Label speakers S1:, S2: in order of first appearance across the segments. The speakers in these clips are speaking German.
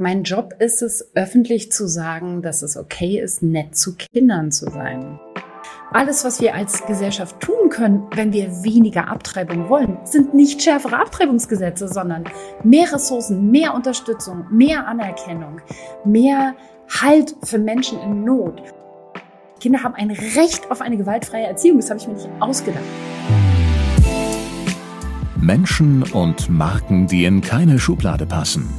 S1: Mein Job ist es, öffentlich zu sagen, dass es okay ist, nett zu Kindern zu sein. Alles, was wir als Gesellschaft tun können, wenn wir weniger Abtreibung wollen, sind nicht schärfere Abtreibungsgesetze, sondern mehr Ressourcen, mehr Unterstützung, mehr Anerkennung, mehr Halt für Menschen in Not. Kinder haben ein Recht auf eine gewaltfreie Erziehung. Das habe ich mir nicht ausgedacht.
S2: Menschen und Marken, die in keine Schublade passen.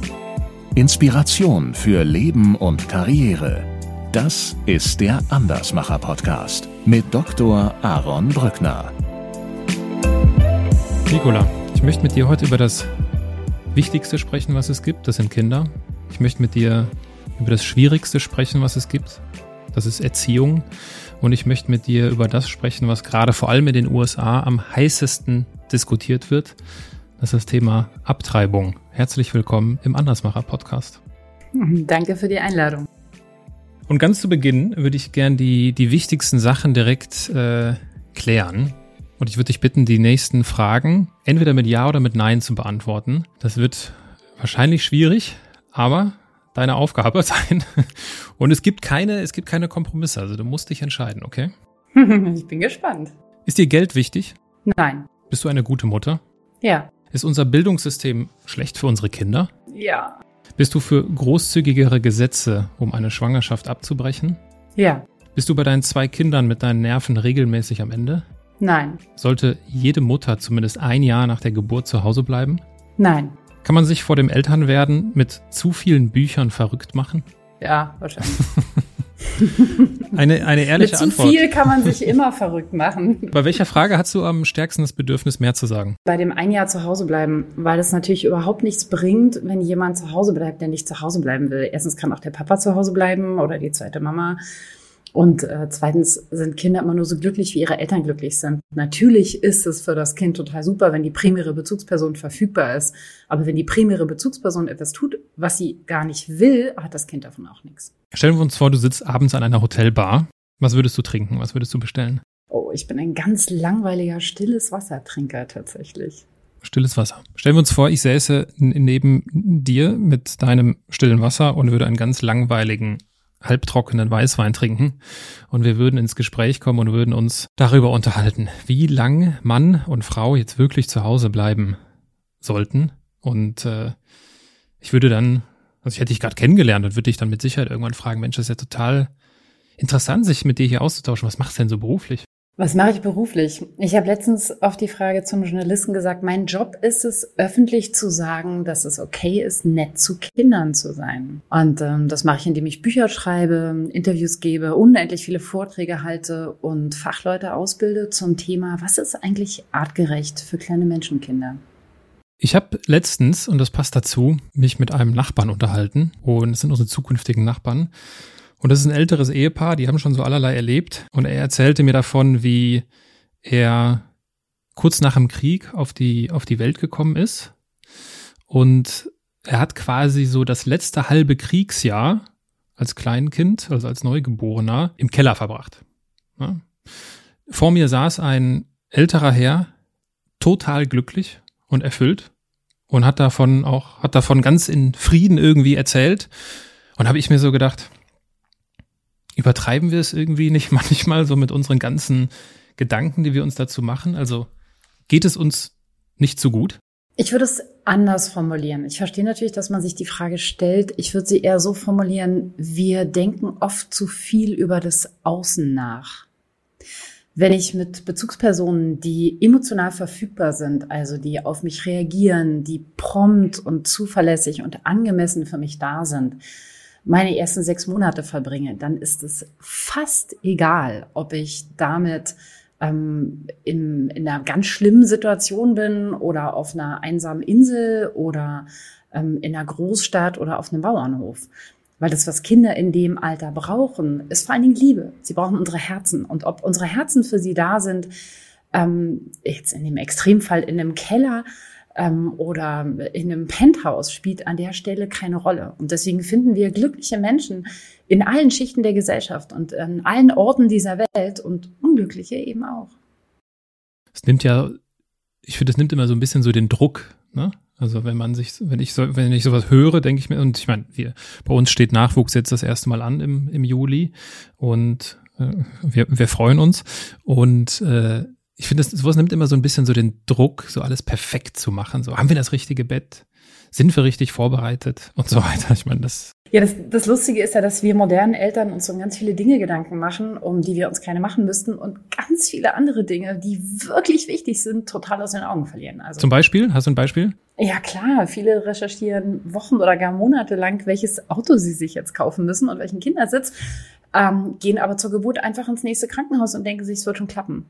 S2: Inspiration für Leben und Karriere. Das ist der Andersmacher Podcast mit Dr. Aaron Brückner.
S3: Nicola, ich möchte mit dir heute über das Wichtigste sprechen, was es gibt. Das sind Kinder. Ich möchte mit dir über das Schwierigste sprechen, was es gibt. Das ist Erziehung. Und ich möchte mit dir über das sprechen, was gerade vor allem in den USA am heißesten diskutiert wird. Das ist das Thema Abtreibung. Herzlich willkommen im Andersmacher Podcast.
S1: Danke für die Einladung.
S3: Und ganz zu Beginn würde ich gern die, die wichtigsten Sachen direkt äh, klären. Und ich würde dich bitten, die nächsten Fragen entweder mit Ja oder mit Nein zu beantworten. Das wird wahrscheinlich schwierig, aber deine Aufgabe sein. Und es gibt keine, es gibt keine Kompromisse. Also du musst dich entscheiden, okay?
S1: ich bin gespannt.
S3: Ist dir Geld wichtig?
S1: Nein.
S3: Bist du eine gute Mutter?
S1: Ja.
S3: Ist unser Bildungssystem schlecht für unsere Kinder?
S1: Ja.
S3: Bist du für großzügigere Gesetze, um eine Schwangerschaft abzubrechen?
S1: Ja.
S3: Bist du bei deinen zwei Kindern mit deinen Nerven regelmäßig am Ende?
S1: Nein.
S3: Sollte jede Mutter zumindest ein Jahr nach der Geburt zu Hause bleiben?
S1: Nein.
S3: Kann man sich vor dem Elternwerden mit zu vielen Büchern verrückt machen?
S1: Ja, wahrscheinlich.
S3: Eine, eine ehrliche
S1: Mit zu
S3: Antwort.
S1: viel kann man sich immer verrückt machen.
S3: Bei welcher Frage hast du am stärksten das Bedürfnis, mehr zu sagen?
S1: Bei dem ein Jahr zu Hause bleiben, weil es natürlich überhaupt nichts bringt, wenn jemand zu Hause bleibt, der nicht zu Hause bleiben will. Erstens kann auch der Papa zu Hause bleiben oder die zweite Mama. Und äh, zweitens sind Kinder immer nur so glücklich, wie ihre Eltern glücklich sind. Natürlich ist es für das Kind total super, wenn die primäre Bezugsperson verfügbar ist. Aber wenn die primäre Bezugsperson etwas tut, was sie gar nicht will, hat das Kind davon auch nichts.
S3: Stellen wir uns vor, du sitzt abends an einer Hotelbar. Was würdest du trinken? Was würdest du bestellen?
S1: Oh, ich bin ein ganz langweiliger, stilles Wassertrinker tatsächlich.
S3: Stilles Wasser. Stellen wir uns vor, ich säße neben dir mit deinem stillen Wasser und würde einen ganz langweiligen halbtrockenen Weißwein trinken. Und wir würden ins Gespräch kommen und würden uns darüber unterhalten, wie lang Mann und Frau jetzt wirklich zu Hause bleiben sollten. Und äh, ich würde dann, also ich hätte dich gerade kennengelernt und würde dich Was
S1: mache ich beruflich? Ich habe letztens auf die Frage zum Journalisten gesagt, mein Job ist es, öffentlich zu sagen, dass es okay ist, nett zu Kindern zu sein. Und ähm, das mache ich, indem ich Bücher schreibe, Interviews gebe, unendlich viele Vorträge halte und Fachleute ausbilde zum Thema, was ist eigentlich artgerecht für kleine Menschenkinder?
S3: Ich habe letztens, und das passt dazu, mich mit einem Nachbarn unterhalten. Und es sind unsere zukünftigen Nachbarn. Und das ist ein älteres Ehepaar, die haben schon so allerlei erlebt. Und er erzählte mir davon, wie er kurz nach dem Krieg auf die, auf die Welt gekommen ist. Und er hat quasi so das letzte halbe Kriegsjahr als Kleinkind, also als Neugeborener, im Keller verbracht. Ja. Vor mir saß ein älterer Herr, total glücklich und erfüllt und hat davon auch, hat davon ganz in Frieden irgendwie erzählt. Und habe ich mir so gedacht, übertreiben wir es irgendwie nicht manchmal so mit unseren ganzen Gedanken, die wir uns dazu machen? Also geht es uns nicht so gut?
S1: Ich würde es anders formulieren. Ich verstehe natürlich, dass man sich die Frage stellt. Ich würde sie eher so formulieren, wir denken oft zu viel über das Außen nach. Wenn ich mit Bezugspersonen, die emotional verfügbar sind, also die auf mich reagieren, die prompt und zuverlässig und angemessen für mich da sind, meine ersten sechs Monate verbringe, dann ist es fast egal, ob ich damit ähm, in, in einer ganz schlimmen Situation bin oder auf einer einsamen Insel oder ähm, in einer Großstadt oder auf einem Bauernhof. Weil das, was Kinder in dem Alter brauchen, ist vor allen Dingen Liebe. Sie brauchen unsere Herzen. Und ob unsere Herzen für sie da sind, ähm, jetzt in dem Extremfall in einem Keller ähm, oder in einem Penthouse spielt an der Stelle keine Rolle. Und deswegen finden wir glückliche Menschen in allen Schichten der Gesellschaft und an allen Orten dieser Welt und unglückliche eben auch.
S3: Es nimmt ja, ich finde, es nimmt immer so ein bisschen so den Druck, ne? Also wenn man sich, wenn ich so, wenn ich sowas höre, denke ich mir, und ich meine, wir, bei uns steht Nachwuchs jetzt das erste Mal an im, im Juli und äh, wir, wir freuen uns. Und äh, ich finde, sowas nimmt immer so ein bisschen so den Druck, so alles perfekt zu machen. So, haben wir das richtige Bett? Sind wir richtig vorbereitet und so weiter? Ich meine, das.
S1: Ja, das, das Lustige ist ja, dass wir modernen Eltern uns um ganz viele Dinge Gedanken machen, um die wir uns keine machen müssten und ganz viele andere Dinge, die wirklich wichtig sind, total aus den Augen verlieren.
S3: Also, Zum Beispiel? Hast du ein Beispiel?
S1: Ja, klar. Viele recherchieren Wochen oder gar Monate lang, welches Auto sie sich jetzt kaufen müssen und welchen Kindersitz, ähm, gehen aber zur Geburt einfach ins nächste Krankenhaus und denken sich, es wird schon klappen.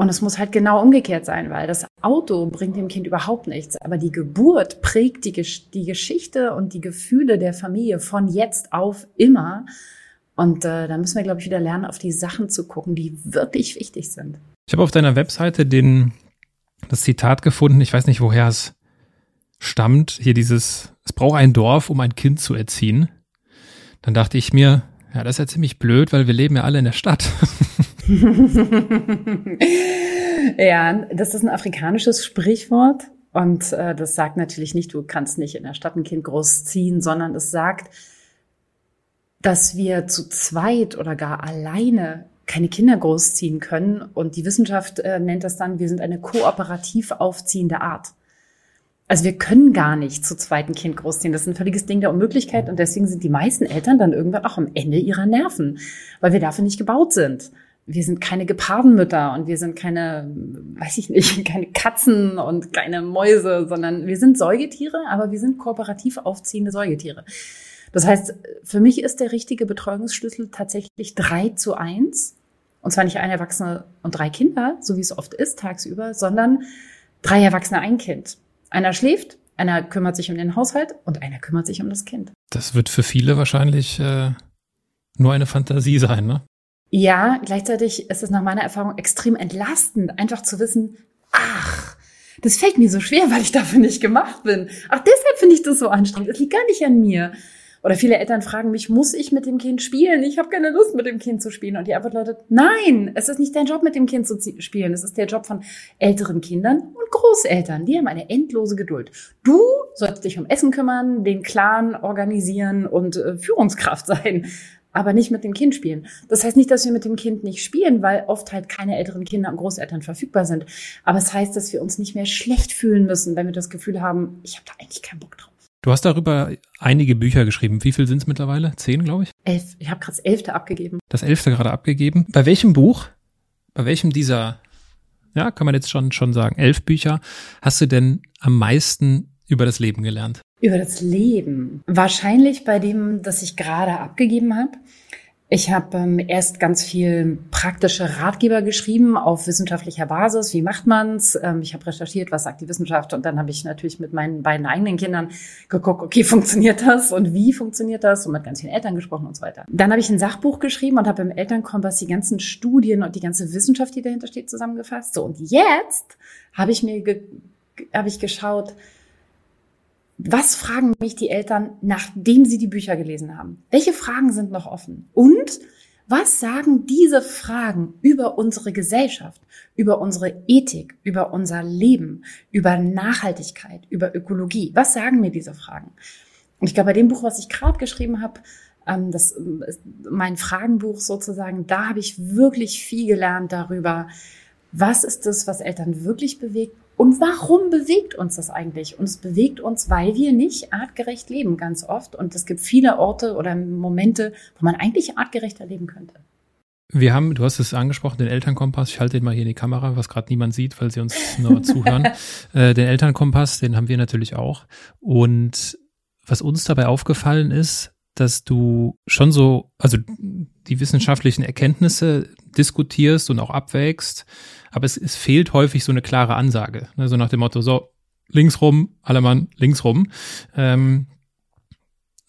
S1: Und es muss halt genau umgekehrt sein, weil das Auto bringt dem Kind überhaupt nichts. Aber die Geburt prägt die, die Geschichte und die Gefühle der Familie von jetzt auf immer. Und äh, da müssen wir, glaube ich, wieder lernen, auf die Sachen zu gucken, die wirklich wichtig sind.
S3: Ich habe auf deiner Webseite den, das Zitat gefunden, ich weiß nicht, woher es stammt. Hier dieses, es braucht ein Dorf, um ein Kind zu erziehen. Dann dachte ich mir, ja, das ist ja ziemlich blöd, weil wir leben ja alle in der Stadt.
S1: ja, das ist ein afrikanisches Sprichwort. Und äh, das sagt natürlich nicht, du kannst nicht in der Stadt ein Kind großziehen, sondern es sagt, dass wir zu zweit oder gar alleine keine Kinder großziehen können. Und die Wissenschaft äh, nennt das dann, wir sind eine kooperativ aufziehende Art. Also wir können gar nicht zu zweiten Kind großziehen. Das ist ein völliges Ding der Unmöglichkeit. Und deswegen sind die meisten Eltern dann irgendwann auch am Ende ihrer Nerven, weil wir dafür nicht gebaut sind wir sind keine Gepardenmütter und wir sind keine, weiß ich nicht, keine Katzen und keine Mäuse, sondern wir sind Säugetiere, aber wir sind kooperativ aufziehende Säugetiere. Das heißt, für mich ist der richtige Betreuungsschlüssel tatsächlich drei zu eins. Und zwar nicht ein Erwachsene und drei Kinder, so wie es oft ist tagsüber, sondern drei Erwachsene, ein Kind. Einer schläft, einer kümmert sich um den Haushalt und einer kümmert sich um das Kind.
S3: Das wird für viele wahrscheinlich äh, nur eine Fantasie sein, ne?
S1: Ja, gleichzeitig ist es nach meiner Erfahrung extrem entlastend, einfach zu wissen, ach, das fällt mir so schwer, weil ich dafür nicht gemacht bin. Ach, deshalb finde ich das so anstrengend. Das liegt gar nicht an mir. Oder viele Eltern fragen mich, muss ich mit dem Kind spielen? Ich habe keine Lust, mit dem Kind zu spielen. Und die Antwort lautet, nein, es ist nicht dein Job, mit dem Kind zu spielen. Es ist der Job von älteren Kindern und Großeltern. Die haben eine endlose Geduld. Du sollst dich um Essen kümmern, den Clan organisieren und äh, Führungskraft sein aber nicht mit dem Kind spielen. Das heißt nicht, dass wir mit dem Kind nicht spielen, weil oft halt keine älteren Kinder und Großeltern verfügbar sind. Aber es das heißt, dass wir uns nicht mehr schlecht fühlen müssen, wenn wir das Gefühl haben, ich habe da eigentlich keinen Bock drauf.
S3: Du hast darüber einige Bücher geschrieben. Wie viel sind es mittlerweile? Zehn, glaube ich?
S1: Elf. Ich habe gerade das elfte abgegeben.
S3: Das elfte gerade abgegeben. Bei welchem Buch, bei welchem dieser, ja, kann man jetzt schon, schon sagen, elf Bücher, hast du denn am meisten über das Leben gelernt?
S1: Über das Leben. Wahrscheinlich bei dem, das ich gerade abgegeben habe. Ich habe ähm, erst ganz viel praktische Ratgeber geschrieben auf wissenschaftlicher Basis. Wie macht man's? Ähm, ich habe recherchiert, was sagt die Wissenschaft, und dann habe ich natürlich mit meinen beiden eigenen Kindern geguckt, okay, funktioniert das und wie funktioniert das? Und mit ganz vielen Eltern gesprochen und so weiter. Dann habe ich ein Sachbuch geschrieben und habe im Elternkompass die ganzen Studien und die ganze Wissenschaft, die dahinter steht, zusammengefasst. So und jetzt habe ich mir ge habe ich geschaut, was fragen mich die Eltern, nachdem sie die Bücher gelesen haben? Welche Fragen sind noch offen? Und was sagen diese Fragen über unsere Gesellschaft, über unsere Ethik, über unser Leben, über Nachhaltigkeit, über Ökologie? Was sagen mir diese Fragen? Und ich glaube, bei dem Buch, was ich gerade geschrieben habe, ähm, das ist mein Fragenbuch sozusagen, da habe ich wirklich viel gelernt darüber, was ist das, was Eltern wirklich bewegt und warum bewegt uns das eigentlich? Und es bewegt uns, weil wir nicht artgerecht leben, ganz oft. Und es gibt viele Orte oder Momente, wo man eigentlich artgerechter leben könnte.
S3: Wir haben, du hast es angesprochen, den Elternkompass. Ich halte den mal hier in die Kamera, was gerade niemand sieht, weil sie uns nur zuhören. Äh, den Elternkompass, den haben wir natürlich auch. Und was uns dabei aufgefallen ist, dass du schon so, also die wissenschaftlichen Erkenntnisse diskutierst und auch abwägst, aber es, es fehlt häufig so eine klare Ansage. Ne? So nach dem Motto, so, links rum, alle Mann, links rum. Ähm,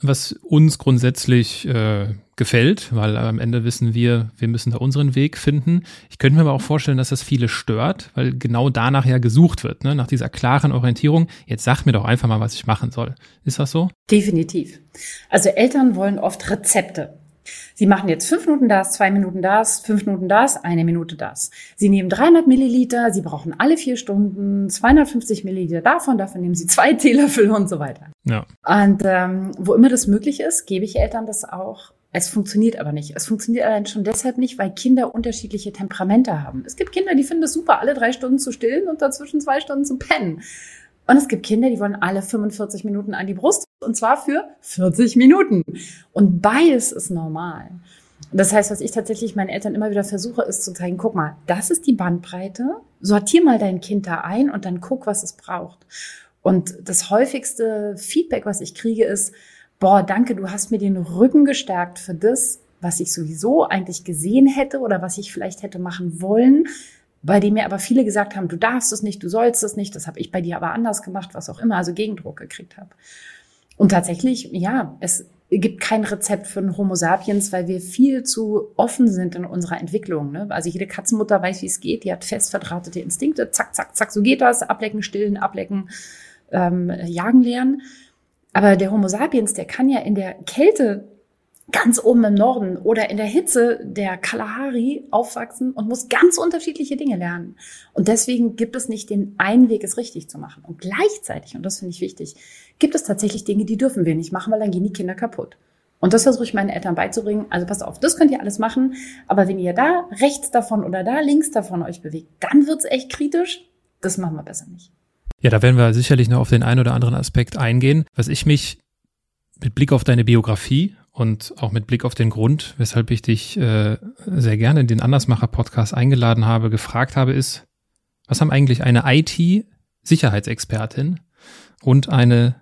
S3: was uns grundsätzlich äh, gefällt, weil am Ende wissen wir, wir müssen da unseren Weg finden. Ich könnte mir aber auch vorstellen, dass das viele stört, weil genau danach ja gesucht wird, ne? nach dieser klaren Orientierung. Jetzt sag mir doch einfach mal, was ich machen soll. Ist das so?
S1: Definitiv. Also Eltern wollen oft Rezepte. Sie machen jetzt fünf Minuten das, zwei Minuten das, fünf Minuten das, eine Minute das. Sie nehmen 300 Milliliter, Sie brauchen alle vier Stunden 250 Milliliter davon, davon nehmen Sie zwei Teelöffel und so weiter. Ja. Und ähm, wo immer das möglich ist, gebe ich Eltern das auch. Es funktioniert aber nicht. Es funktioniert allein schon deshalb nicht, weil Kinder unterschiedliche Temperamente haben. Es gibt Kinder, die finden es super, alle drei Stunden zu stillen und dazwischen zwei Stunden zu pennen. Und es gibt Kinder, die wollen alle 45 Minuten an die Brust und zwar für 40 Minuten. Und beides ist normal. Das heißt, was ich tatsächlich meinen Eltern immer wieder versuche, ist zu zeigen, guck mal, das ist die Bandbreite, sortier mal dein Kind da ein und dann guck, was es braucht. Und das häufigste Feedback, was ich kriege, ist, boah, danke, du hast mir den Rücken gestärkt für das, was ich sowieso eigentlich gesehen hätte oder was ich vielleicht hätte machen wollen bei dem mir aber viele gesagt haben, du darfst es nicht, du sollst es nicht, das habe ich bei dir aber anders gemacht, was auch immer, also Gegendruck gekriegt habe. Und tatsächlich, ja, es gibt kein Rezept für einen Homo sapiens, weil wir viel zu offen sind in unserer Entwicklung. Ne? Also jede Katzenmutter weiß, wie es geht, die hat fest verdrahtete Instinkte, zack, zack, zack, so geht das, ablecken, stillen, ablecken, ähm, jagen lernen. Aber der Homo sapiens, der kann ja in der Kälte ganz oben im Norden oder in der Hitze der Kalahari aufwachsen und muss ganz unterschiedliche Dinge lernen. Und deswegen gibt es nicht den einen Weg, es richtig zu machen. Und gleichzeitig, und das finde ich wichtig, gibt es tatsächlich Dinge, die dürfen wir nicht machen, weil dann gehen die Kinder kaputt. Und das versuche ich meinen Eltern beizubringen. Also passt auf, das könnt ihr alles machen. Aber wenn ihr da rechts davon oder da links davon euch bewegt, dann wird's echt kritisch. Das machen wir besser nicht.
S3: Ja, da werden wir sicherlich noch auf den einen oder anderen Aspekt eingehen. Was ich mich mit Blick auf deine Biografie und auch mit Blick auf den Grund, weshalb ich dich äh, sehr gerne in den Andersmacher-Podcast eingeladen habe, gefragt habe, ist, was haben eigentlich eine IT-Sicherheitsexpertin und eine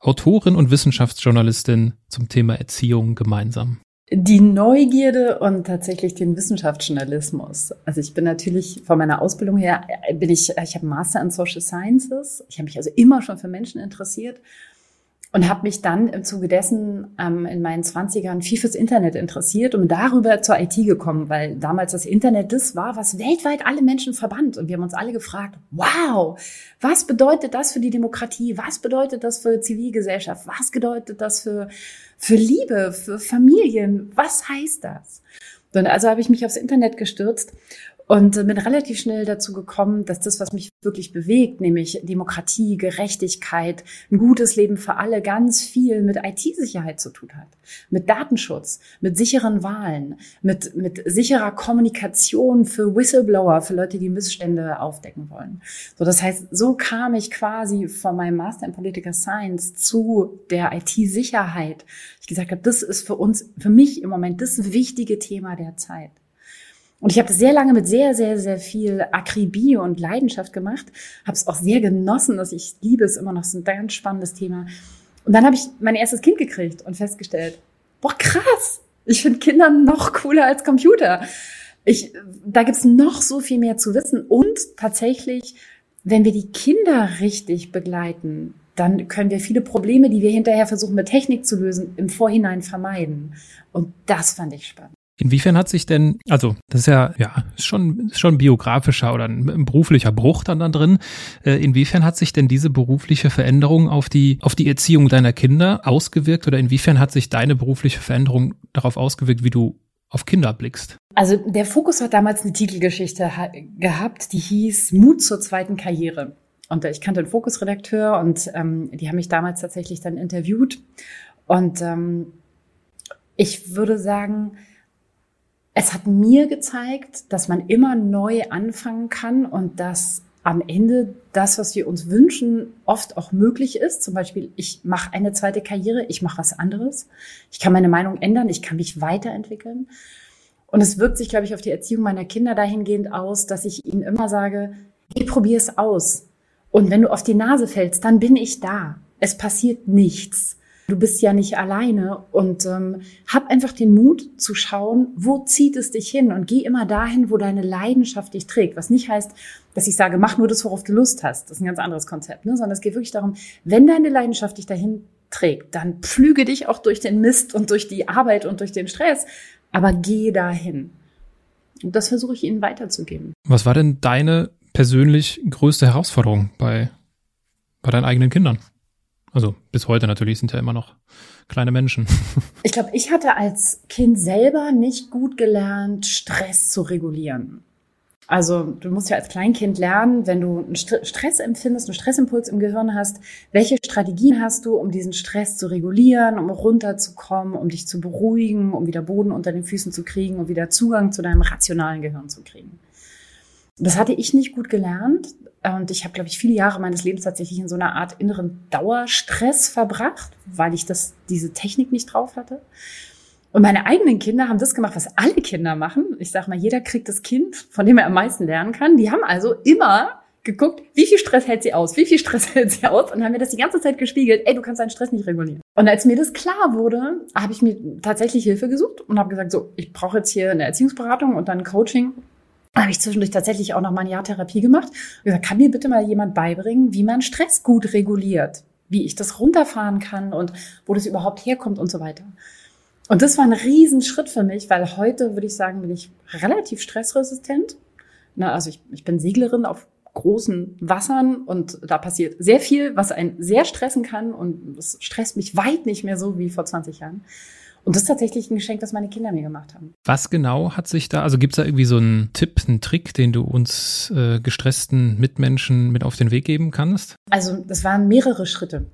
S3: Autorin und Wissenschaftsjournalistin zum Thema Erziehung gemeinsam?
S1: Die Neugierde und tatsächlich den Wissenschaftsjournalismus. Also ich bin natürlich von meiner Ausbildung her, bin ich, ich habe Master in Social Sciences. Ich habe mich also immer schon für Menschen interessiert und habe mich dann im Zuge dessen ähm, in meinen Zwanzigern viel fürs Internet interessiert und darüber zur IT gekommen, weil damals das Internet das war, was weltweit alle Menschen verband. Und wir haben uns alle gefragt, wow, was bedeutet das für die Demokratie? Was bedeutet das für Zivilgesellschaft? Was bedeutet das für, für Liebe, für Familien? Was heißt das? Und also habe ich mich aufs Internet gestürzt und bin relativ schnell dazu gekommen, dass das, was mich wirklich bewegt, nämlich Demokratie, Gerechtigkeit, ein gutes Leben für alle, ganz viel mit IT-Sicherheit zu tun hat. Mit Datenschutz, mit sicheren Wahlen, mit, mit sicherer Kommunikation für Whistleblower, für Leute, die Missstände aufdecken wollen. So, das heißt, so kam ich quasi von meinem Master in Political Science zu der IT-Sicherheit. Ich gesagt habe, das ist für uns, für mich im Moment das wichtige Thema der Zeit. Und ich habe sehr lange mit sehr, sehr, sehr viel Akribie und Leidenschaft gemacht. Habe es auch sehr genossen, dass ich liebe es immer noch. so ein ganz spannendes Thema. Und dann habe ich mein erstes Kind gekriegt und festgestellt, boah, krass, ich finde Kinder noch cooler als Computer. Ich, da gibt's noch so viel mehr zu wissen. Und tatsächlich, wenn wir die Kinder richtig begleiten, dann können wir viele Probleme, die wir hinterher versuchen mit Technik zu lösen, im Vorhinein vermeiden. Und das fand ich spannend.
S3: Inwiefern hat sich denn, also das ist ja, ja, schon, schon ein biografischer oder ein, ein beruflicher Bruch dann da drin. Äh, inwiefern hat sich denn diese berufliche Veränderung auf die, auf die Erziehung deiner Kinder ausgewirkt oder inwiefern hat sich deine berufliche Veränderung darauf ausgewirkt, wie du auf Kinder blickst?
S1: Also der Fokus hat damals eine Titelgeschichte gehabt, die hieß Mut zur zweiten Karriere. Und ich kannte den Fokusredakteur und ähm, die haben mich damals tatsächlich dann interviewt. Und ähm, ich würde sagen, es hat mir gezeigt, dass man immer neu anfangen kann und dass am Ende das, was wir uns wünschen, oft auch möglich ist. Zum Beispiel, ich mache eine zweite Karriere, ich mache was anderes. Ich kann meine Meinung ändern, ich kann mich weiterentwickeln. Und es wirkt sich, glaube ich, auf die Erziehung meiner Kinder dahingehend aus, dass ich ihnen immer sage, geh, probier es aus. Und wenn du auf die Nase fällst, dann bin ich da. Es passiert nichts. Du bist ja nicht alleine und ähm, hab einfach den Mut zu schauen, wo zieht es dich hin und geh immer dahin, wo deine Leidenschaft dich trägt. Was nicht heißt, dass ich sage, mach nur das, worauf du Lust hast. Das ist ein ganz anderes Konzept, ne? sondern es geht wirklich darum, wenn deine Leidenschaft dich dahin trägt, dann pflüge dich auch durch den Mist und durch die Arbeit und durch den Stress, aber geh dahin. Und das versuche ich Ihnen weiterzugeben.
S3: Was war denn deine persönlich größte Herausforderung bei, bei deinen eigenen Kindern? Also bis heute natürlich sind ja immer noch kleine Menschen.
S1: Ich glaube, ich hatte als Kind selber nicht gut gelernt, Stress zu regulieren. Also du musst ja als Kleinkind lernen, wenn du einen Stress empfindest, einen Stressimpuls im Gehirn hast, welche Strategien hast du, um diesen Stress zu regulieren, um runterzukommen, um dich zu beruhigen, um wieder Boden unter den Füßen zu kriegen und wieder Zugang zu deinem rationalen Gehirn zu kriegen. Das hatte ich nicht gut gelernt und ich habe, glaube ich, viele Jahre meines Lebens tatsächlich in so einer Art inneren Dauerstress verbracht, weil ich das, diese Technik nicht drauf hatte. Und meine eigenen Kinder haben das gemacht, was alle Kinder machen. Ich sage mal, jeder kriegt das Kind, von dem er am meisten lernen kann. Die haben also immer geguckt, wie viel Stress hält sie aus, wie viel Stress hält sie aus und haben mir das die ganze Zeit gespiegelt, ey, du kannst deinen Stress nicht regulieren. Und als mir das klar wurde, habe ich mir tatsächlich Hilfe gesucht und habe gesagt, so, ich brauche jetzt hier eine Erziehungsberatung und dann Coaching. Habe ich zwischendurch tatsächlich auch noch mal ein Jahr Therapie gemacht. Und gesagt, kann mir bitte mal jemand beibringen, wie man Stress gut reguliert, wie ich das runterfahren kann und wo das überhaupt herkommt und so weiter. Und das war ein Riesenschritt für mich, weil heute würde ich sagen, bin ich relativ stressresistent. Na, also ich, ich bin Seglerin auf großen Wassern und da passiert sehr viel, was einen sehr stressen kann und das stresst mich weit nicht mehr so wie vor 20 Jahren. Und das ist tatsächlich ein Geschenk, das meine Kinder mir gemacht haben.
S3: Was genau hat sich da, also gibt es da irgendwie so einen Tipp, einen Trick, den du uns äh, gestressten Mitmenschen mit auf den Weg geben kannst?
S1: Also das waren mehrere Schritte.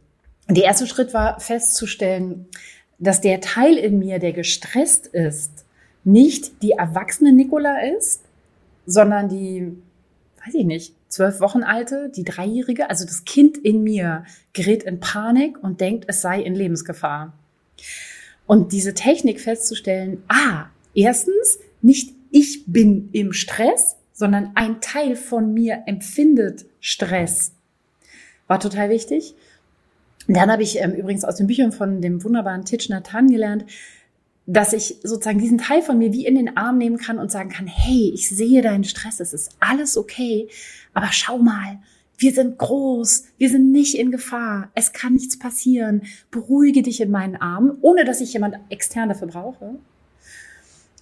S1: Der erste Schritt war festzustellen, dass der Teil in mir, der gestresst ist, nicht die erwachsene Nicola ist, sondern die, weiß ich nicht, zwölf Wochen alte, die Dreijährige, also das Kind in mir gerät in Panik und denkt, es sei in Lebensgefahr. Und diese Technik festzustellen, ah, erstens, nicht ich bin im Stress, sondern ein Teil von mir empfindet Stress, war total wichtig. Dann habe ich ähm, übrigens aus den Büchern von dem wunderbaren Titch Nathan gelernt, dass ich sozusagen diesen Teil von mir wie in den Arm nehmen kann und sagen kann, hey, ich sehe deinen Stress, es ist alles okay, aber schau mal, wir sind groß, wir sind nicht in Gefahr, es kann nichts passieren, beruhige dich in meinen Armen, ohne dass ich jemand extern dafür brauche.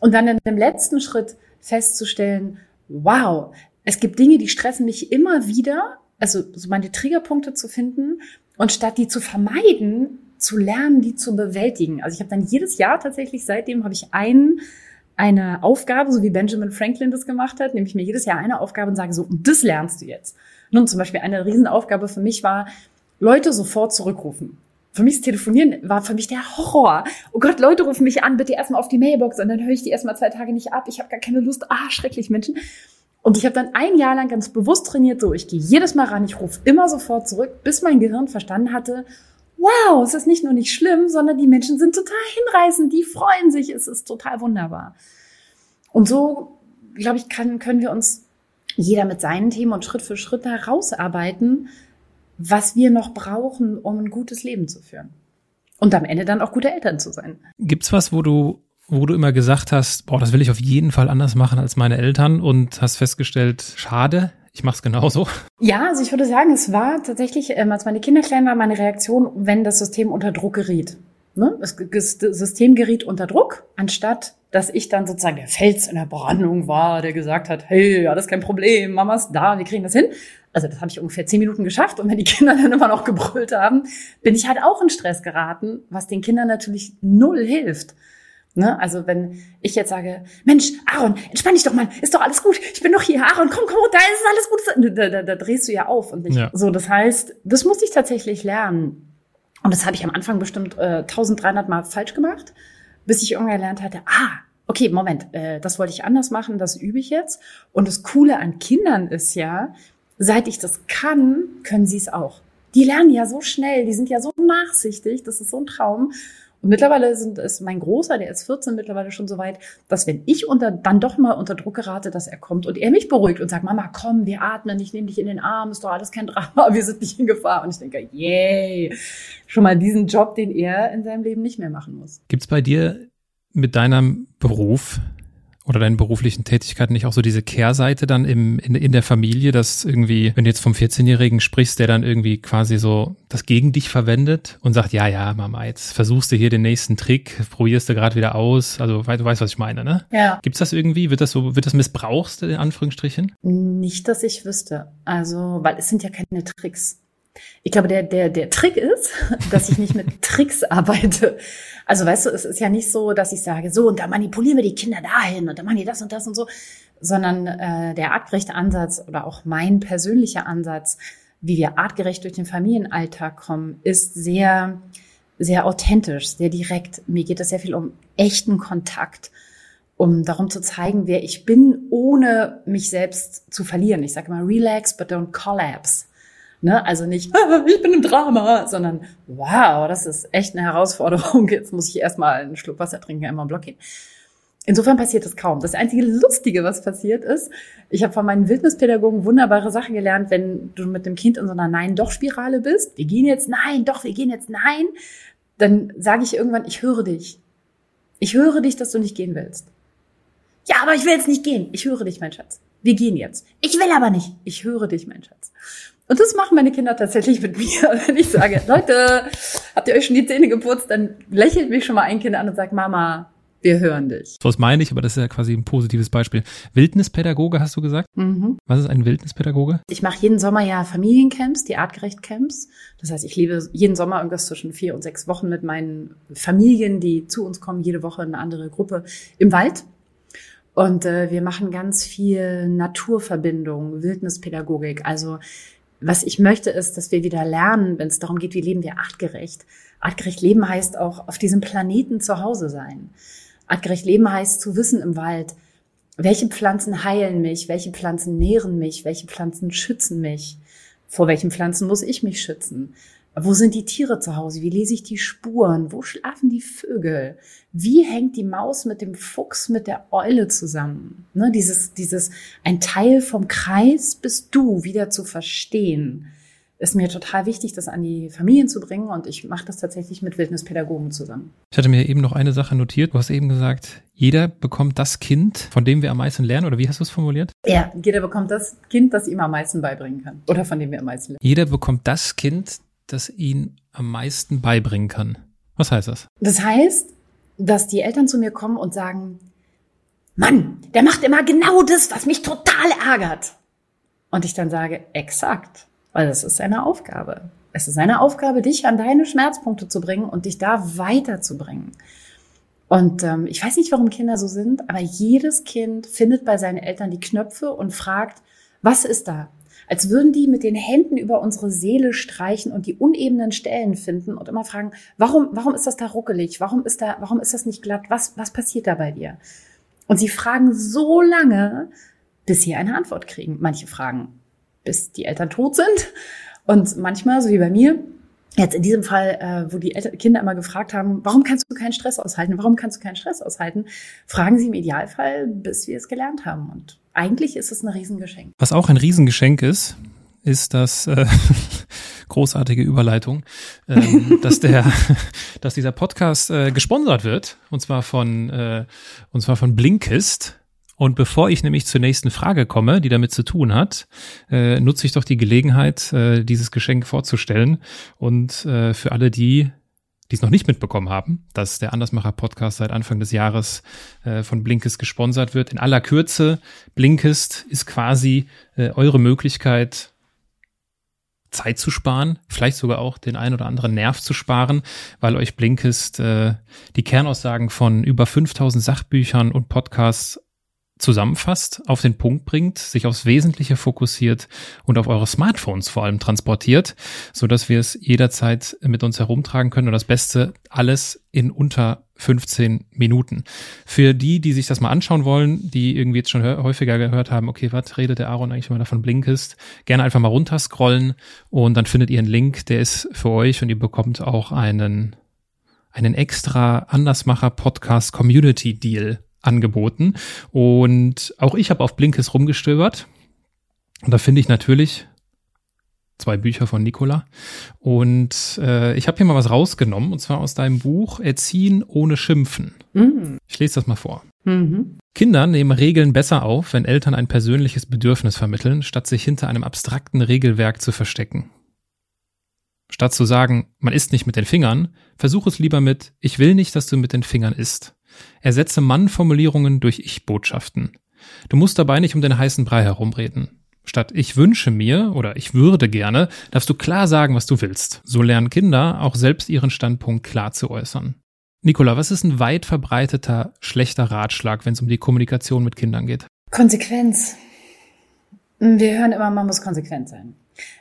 S1: Und dann in dem letzten Schritt festzustellen, wow, es gibt Dinge, die stressen mich immer wieder, also so meine Triggerpunkte zu finden und statt die zu vermeiden, zu lernen, die zu bewältigen. Also ich habe dann jedes Jahr tatsächlich, seitdem habe ich einen, eine Aufgabe, so wie Benjamin Franklin das gemacht hat, nehme ich mir jedes Jahr eine Aufgabe und sage so, und das lernst du jetzt. Nun zum Beispiel eine Riesenaufgabe für mich war, Leute sofort zurückrufen. Für mich das Telefonieren war für mich der Horror. Oh Gott, Leute rufen mich an, bitte erstmal auf die Mailbox und dann höre ich die erstmal zwei Tage nicht ab. Ich habe gar keine Lust. Ah, schrecklich, Menschen. Und ich habe dann ein Jahr lang ganz bewusst trainiert, so ich gehe jedes Mal ran, ich rufe immer sofort zurück, bis mein Gehirn verstanden hatte, wow, es ist nicht nur nicht schlimm, sondern die Menschen sind total hinreißend, die freuen sich, es ist total wunderbar. Und so, glaube ich, kann, können wir uns jeder mit seinen Themen und Schritt für Schritt herausarbeiten, was wir noch brauchen, um ein gutes Leben zu führen. Und am Ende dann auch gute Eltern zu sein.
S3: Gibt's was, wo du wo du immer gesagt hast, boah, das will ich auf jeden Fall anders machen als meine Eltern und hast festgestellt, schade, ich mache es genauso.
S1: Ja, also ich würde sagen, es war tatsächlich, ähm, als meine Kinder klein waren, meine Reaktion, wenn das System unter Druck geriet. Ne? Das System geriet unter Druck, anstatt dass ich dann sozusagen der Fels in der Brandung war, der gesagt hat, hey, ja, das ist kein Problem, Mama ist da, wir kriegen das hin. Also das habe ich ungefähr zehn Minuten geschafft und wenn die Kinder dann immer noch gebrüllt haben, bin ich halt auch in Stress geraten, was den Kindern natürlich null hilft. Ne? Also wenn ich jetzt sage, Mensch, Aaron, entspann dich doch mal, ist doch alles gut, ich bin doch hier, Aaron, komm, komm, da ist alles gut, da, da, da drehst du ja auf und nicht ja. so. Das heißt, das musste ich tatsächlich lernen. Und das habe ich am Anfang bestimmt äh, 1300 Mal falsch gemacht, bis ich irgendwann gelernt hatte, ah, okay, Moment, äh, das wollte ich anders machen, das übe ich jetzt. Und das Coole an Kindern ist ja, seit ich das kann, können sie es auch. Die lernen ja so schnell, die sind ja so nachsichtig, das ist so ein Traum. Und mittlerweile sind es mein Großer, der ist 14 mittlerweile schon so weit, dass wenn ich unter, dann doch mal unter Druck gerate, dass er kommt und er mich beruhigt und sagt, Mama, komm, wir atmen, ich nehme dich in den Arm, ist doch alles kein Drama, wir sind nicht in Gefahr. Und ich denke, yay, schon mal diesen Job, den er in seinem Leben nicht mehr machen muss.
S3: Gibt's bei dir mit deinem Beruf oder deinen beruflichen Tätigkeiten nicht auch so diese Kehrseite dann im, in, in der Familie, dass irgendwie, wenn du jetzt vom 14-Jährigen sprichst, der dann irgendwie quasi so das gegen dich verwendet und sagt, ja, ja, Mama, jetzt versuchst du hier den nächsten Trick, probierst du gerade wieder aus, also du weißt, was ich meine, ne?
S1: Ja.
S3: Gibt's das irgendwie? Wird das so, wird das missbrauchst, in Anführungsstrichen?
S1: Nicht, dass ich wüsste. Also, weil es sind ja keine Tricks. Ich glaube, der, der, der Trick ist, dass ich nicht mit Tricks arbeite. Also weißt du, es ist ja nicht so, dass ich sage, so und da manipulieren wir die Kinder dahin und dann machen die das und das und so, sondern äh, der artgerechte Ansatz oder auch mein persönlicher Ansatz, wie wir artgerecht durch den Familienalltag kommen, ist sehr, sehr authentisch, sehr direkt. Mir geht es sehr viel um echten Kontakt, um darum zu zeigen, wer ich bin, ohne mich selbst zu verlieren. Ich sage immer, relax, but don't collapse. Ne? Also nicht, ich bin im Drama, sondern wow, das ist echt eine Herausforderung. Jetzt muss ich erstmal einen Schluck Wasser trinken, einmal Block gehen. Insofern passiert das kaum. Das einzige Lustige, was passiert ist, ich habe von meinen Wildnispädagogen wunderbare Sachen gelernt, wenn du mit dem Kind in so einer Nein-Doch-Spirale bist. Wir gehen jetzt Nein, doch, wir gehen jetzt Nein. Dann sage ich irgendwann, ich höre dich. Ich höre dich, dass du nicht gehen willst. Ja, aber ich will jetzt nicht gehen. Ich höre dich, mein Schatz. Wir gehen jetzt. Ich will aber nicht. Ich höre dich, mein Schatz. Und das machen meine Kinder tatsächlich mit mir. Wenn ich sage, Leute, habt ihr euch schon die Zähne geputzt, dann lächelt mich schon mal ein Kind an und sagt, Mama, wir hören dich.
S3: So was meine ich, aber das ist ja quasi ein positives Beispiel. Wildnispädagoge hast du gesagt? Mhm. Was ist ein Wildnispädagoge?
S1: Ich mache jeden Sommer ja Familiencamps, die artgerecht Camps. Das heißt, ich lebe jeden Sommer irgendwas zwischen vier und sechs Wochen mit meinen Familien, die zu uns kommen, jede Woche eine andere Gruppe im Wald. Und äh, wir machen ganz viel Naturverbindung, Wildnispädagogik. Also was ich möchte, ist, dass wir wieder lernen, wenn es darum geht, wie leben wir artgerecht. Artgerecht leben heißt auch auf diesem Planeten zu Hause sein. Artgerecht leben heißt zu wissen im Wald, welche Pflanzen heilen mich, welche Pflanzen nähren mich, welche Pflanzen schützen mich, vor welchen Pflanzen muss ich mich schützen. Wo sind die Tiere zu Hause? Wie lese ich die Spuren? Wo schlafen die Vögel? Wie hängt die Maus mit dem Fuchs, mit der Eule zusammen? Ne, dieses, dieses, ein Teil vom Kreis bist du wieder zu verstehen, ist mir total wichtig, das an die Familien zu bringen und ich mache das tatsächlich mit Wildnispädagogen zusammen.
S3: Ich hatte mir eben noch eine Sache notiert. Du hast eben gesagt, jeder bekommt das Kind, von dem wir am meisten lernen, oder wie hast du es formuliert?
S1: Ja, jeder bekommt das Kind, das ihm am meisten beibringen kann oder von dem wir am meisten lernen.
S3: Jeder bekommt das Kind, das ihn am meisten beibringen kann. Was heißt das?
S1: Das heißt, dass die Eltern zu mir kommen und sagen, Mann, der macht immer genau das, was mich total ärgert. Und ich dann sage, exakt, weil das ist seine Aufgabe. Es ist seine Aufgabe, dich an deine Schmerzpunkte zu bringen und dich da weiterzubringen. Und ähm, ich weiß nicht, warum Kinder so sind, aber jedes Kind findet bei seinen Eltern die Knöpfe und fragt, was ist da? Als würden die mit den Händen über unsere Seele streichen und die unebenen Stellen finden und immer fragen, warum, warum ist das da ruckelig? Warum ist da, warum ist das nicht glatt? Was, was passiert da bei dir? Und sie fragen so lange, bis sie eine Antwort kriegen. Manche fragen, bis die Eltern tot sind. Und manchmal, so wie bei mir, Jetzt in diesem Fall, äh, wo die Eltern, Kinder immer gefragt haben, warum kannst du keinen Stress aushalten? Warum kannst du keinen Stress aushalten? Fragen sie im Idealfall, bis wir es gelernt haben. Und eigentlich ist es ein Riesengeschenk.
S3: Was auch ein Riesengeschenk ist, ist das äh, großartige Überleitung, ähm, dass der, dass dieser Podcast äh, gesponsert wird und zwar von äh, und zwar von Blinkist. Und bevor ich nämlich zur nächsten Frage komme, die damit zu tun hat, äh, nutze ich doch die Gelegenheit, äh, dieses Geschenk vorzustellen und äh, für alle die, die es noch nicht mitbekommen haben, dass der Andersmacher-Podcast seit Anfang des Jahres äh, von Blinkist gesponsert wird. In aller Kürze, Blinkist ist quasi äh, eure Möglichkeit, Zeit zu sparen, vielleicht sogar auch den ein oder anderen Nerv zu sparen, weil euch Blinkist äh, die Kernaussagen von über 5000 Sachbüchern und Podcasts zusammenfasst, auf den Punkt bringt, sich aufs Wesentliche fokussiert und auf eure Smartphones vor allem transportiert, so dass wir es jederzeit mit uns herumtragen können. Und das Beste alles in unter 15 Minuten. Für die, die sich das mal anschauen wollen, die irgendwie jetzt schon häufiger gehört haben, okay, was redet der Aaron eigentlich immer davon Blinkist, gerne einfach mal runterscrollen und dann findet ihr einen Link, der ist für euch und ihr bekommt auch einen einen extra Andersmacher Podcast Community Deal angeboten. Und auch ich habe auf Blinkes rumgestöbert. Und da finde ich natürlich zwei Bücher von Nicola. Und äh, ich habe hier mal was rausgenommen, und zwar aus deinem Buch Erziehen ohne Schimpfen. Mhm. Ich lese das mal vor. Mhm. Kinder nehmen Regeln besser auf, wenn Eltern ein persönliches Bedürfnis vermitteln, statt sich hinter einem abstrakten Regelwerk zu verstecken. Statt zu sagen, man isst nicht mit den Fingern, versuch es lieber mit, ich will nicht, dass du mit den Fingern isst. Ersetze Mann-Formulierungen durch Ich-Botschaften. Du musst dabei nicht um den heißen Brei herumreden. Statt ich wünsche mir oder ich würde gerne, darfst du klar sagen, was du willst. So lernen Kinder auch selbst ihren Standpunkt klar zu äußern. Nicola, was ist ein weit verbreiteter schlechter Ratschlag, wenn es um die Kommunikation mit Kindern geht?
S1: Konsequenz. Wir hören immer, man muss konsequent sein.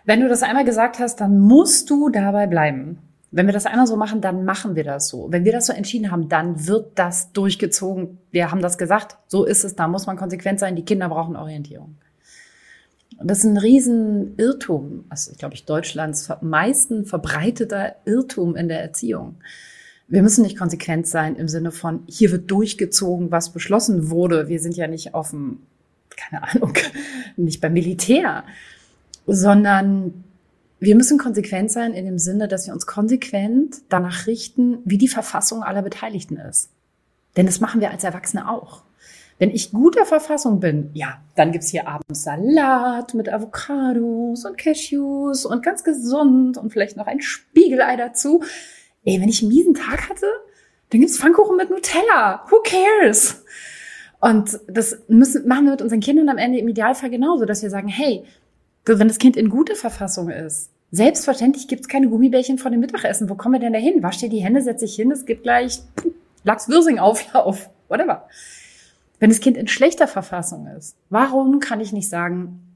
S1: Wenn du das einmal gesagt hast, dann musst du dabei bleiben. Wenn wir das einmal so machen, dann machen wir das so. Wenn wir das so entschieden haben, dann wird das durchgezogen. Wir haben das gesagt, so ist es, da muss man konsequent sein. Die Kinder brauchen Orientierung. Und das ist ein riesen Irrtum, also ich glaube ich Deutschlands meisten verbreiteter Irrtum in der Erziehung. Wir müssen nicht konsequent sein im Sinne von, hier wird durchgezogen, was beschlossen wurde. Wir sind ja nicht auf dem, keine Ahnung, nicht beim Militär, sondern wir müssen konsequent sein in dem Sinne, dass wir uns konsequent danach richten, wie die Verfassung aller Beteiligten ist. Denn das machen wir als Erwachsene auch. Wenn ich guter Verfassung bin, ja, dann gibt's hier abends Salat mit Avocados und Cashews und ganz gesund und vielleicht noch ein Spiegelei dazu. Ey, wenn ich einen miesen Tag hatte, dann gibt's Pfannkuchen mit Nutella. Who cares? Und das müssen, machen wir mit unseren Kindern am Ende im Idealfall genauso, dass wir sagen, hey, wenn das Kind in guter Verfassung ist, selbstverständlich gibt's keine Gummibärchen vor dem Mittagessen. Wo kommen wir denn da hin? Wasch dir die Hände, setz dich hin, es gibt gleich Lachs-Wirsing-Auflauf, whatever. Wenn das Kind in schlechter Verfassung ist, warum kann ich nicht sagen,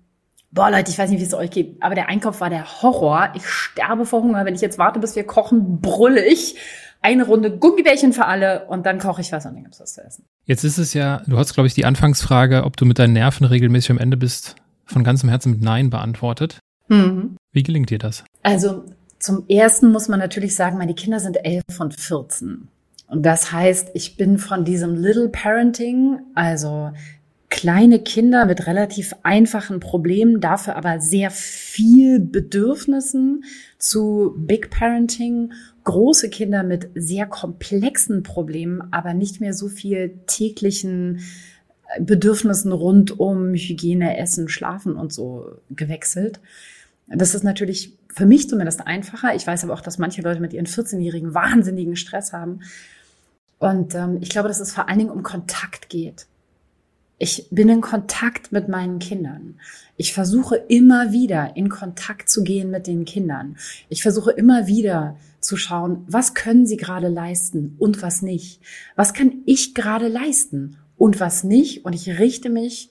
S1: boah Leute, ich weiß nicht, wie es euch geht, aber der Einkauf war der Horror. Ich sterbe vor Hunger. Wenn ich jetzt warte, bis wir kochen, brülle ich. Eine Runde Gummibärchen für alle und dann koche ich was und dann gibt's was zu essen.
S3: Jetzt ist es ja, du hast, glaube ich, die Anfangsfrage, ob du mit deinen Nerven regelmäßig am Ende bist, von ganzem Herzen mit Nein beantwortet. Mhm. Wie gelingt dir das?
S1: Also zum ersten muss man natürlich sagen, meine Kinder sind elf und 14. Und das heißt, ich bin von diesem Little Parenting, also kleine Kinder mit relativ einfachen Problemen, dafür aber sehr viel Bedürfnissen zu Big Parenting, große Kinder mit sehr komplexen Problemen, aber nicht mehr so viel täglichen Bedürfnissen rund um Hygiene, Essen, Schlafen und so gewechselt. Das ist natürlich für mich zumindest einfacher. Ich weiß aber auch, dass manche Leute mit ihren 14-Jährigen wahnsinnigen Stress haben. Und ähm, ich glaube, dass es vor allen Dingen um Kontakt geht. Ich bin in Kontakt mit meinen Kindern. Ich versuche immer wieder in Kontakt zu gehen mit den Kindern. Ich versuche immer wieder zu schauen, was können sie gerade leisten und was nicht. Was kann ich gerade leisten und was nicht. Und ich richte mich,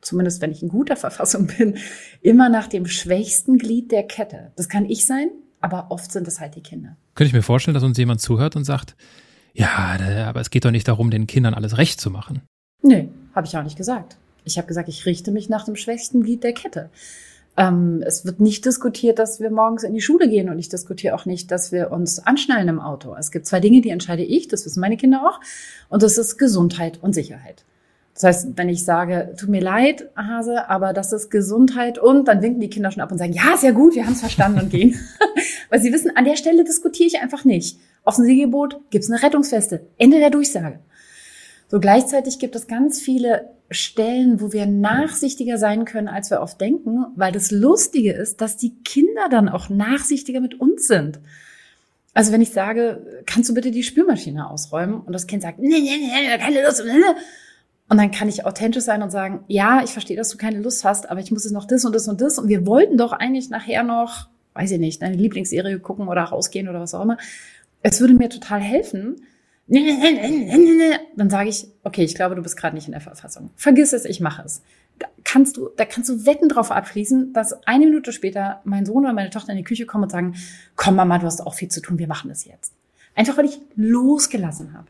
S1: zumindest wenn ich in guter Verfassung bin, immer nach dem schwächsten Glied der Kette. Das kann ich sein, aber oft sind es halt die Kinder.
S3: Könnte ich mir vorstellen, dass uns jemand zuhört und sagt, ja, aber es geht doch nicht darum, den Kindern alles recht zu machen.
S1: Nee, habe ich auch nicht gesagt. Ich habe gesagt, ich richte mich nach dem schwächsten Glied der Kette. Ähm, es wird nicht diskutiert, dass wir morgens in die Schule gehen und ich diskutiere auch nicht, dass wir uns anschnallen im Auto. Es gibt zwei Dinge, die entscheide ich, das wissen meine Kinder auch, und das ist Gesundheit und Sicherheit. Das heißt, wenn ich sage, tut mir leid, Hase, aber das ist Gesundheit und dann winken die Kinder schon ab und sagen, ja, sehr gut, wir haben es verstanden und gehen. Weil sie wissen, an der Stelle diskutiere ich einfach nicht. Auf dem Segelboot gibt's eine Rettungsweste. Ende der Durchsage. So gleichzeitig gibt es ganz viele Stellen, wo wir nachsichtiger sein können, als wir oft denken, weil das Lustige ist, dass die Kinder dann auch nachsichtiger mit uns sind. Also wenn ich sage, kannst du bitte die Spülmaschine ausräumen? Und das Kind sagt, nee, nee, nee, keine Lust. Und dann kann ich authentisch sein und sagen, ja, ich verstehe, dass du keine Lust hast, aber ich muss jetzt noch das und das und das. Und wir wollten doch eigentlich nachher noch, weiß ich nicht, deine Lieblingsserie gucken oder rausgehen oder was auch immer es würde mir total helfen. Dann sage ich, okay, ich glaube, du bist gerade nicht in der Verfassung. Vergiss es, ich mache es. Da kannst du, da kannst du Wetten drauf abschließen, dass eine Minute später mein Sohn oder meine Tochter in die Küche kommen und sagen, komm Mama, du hast auch viel zu tun, wir machen das jetzt. Einfach weil ich losgelassen habe.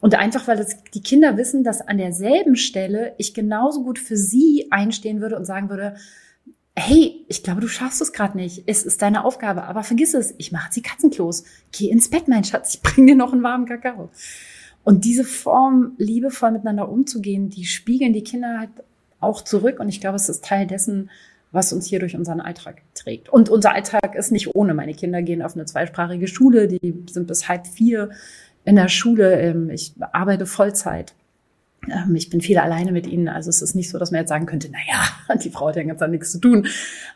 S1: Und einfach, weil das, die Kinder wissen, dass an derselben Stelle ich genauso gut für sie einstehen würde und sagen würde, hey, ich glaube, du schaffst es gerade nicht. Es ist deine Aufgabe, aber vergiss es. Ich mache die Katzenklos. Geh ins Bett, mein Schatz. Ich bring dir noch einen warmen Kakao. Und diese Form, liebevoll miteinander umzugehen, die spiegeln die Kinder halt auch zurück. Und ich glaube, es ist Teil dessen, was uns hier durch unseren Alltag trägt. Und unser Alltag ist nicht ohne. Meine Kinder gehen auf eine zweisprachige Schule. Die sind bis halb vier in der Schule. Ähm, ich arbeite Vollzeit. Ähm, ich bin viel alleine mit ihnen. Also es ist nicht so, dass man jetzt sagen könnte, na ja, die Frau hat ja ganz nichts zu tun,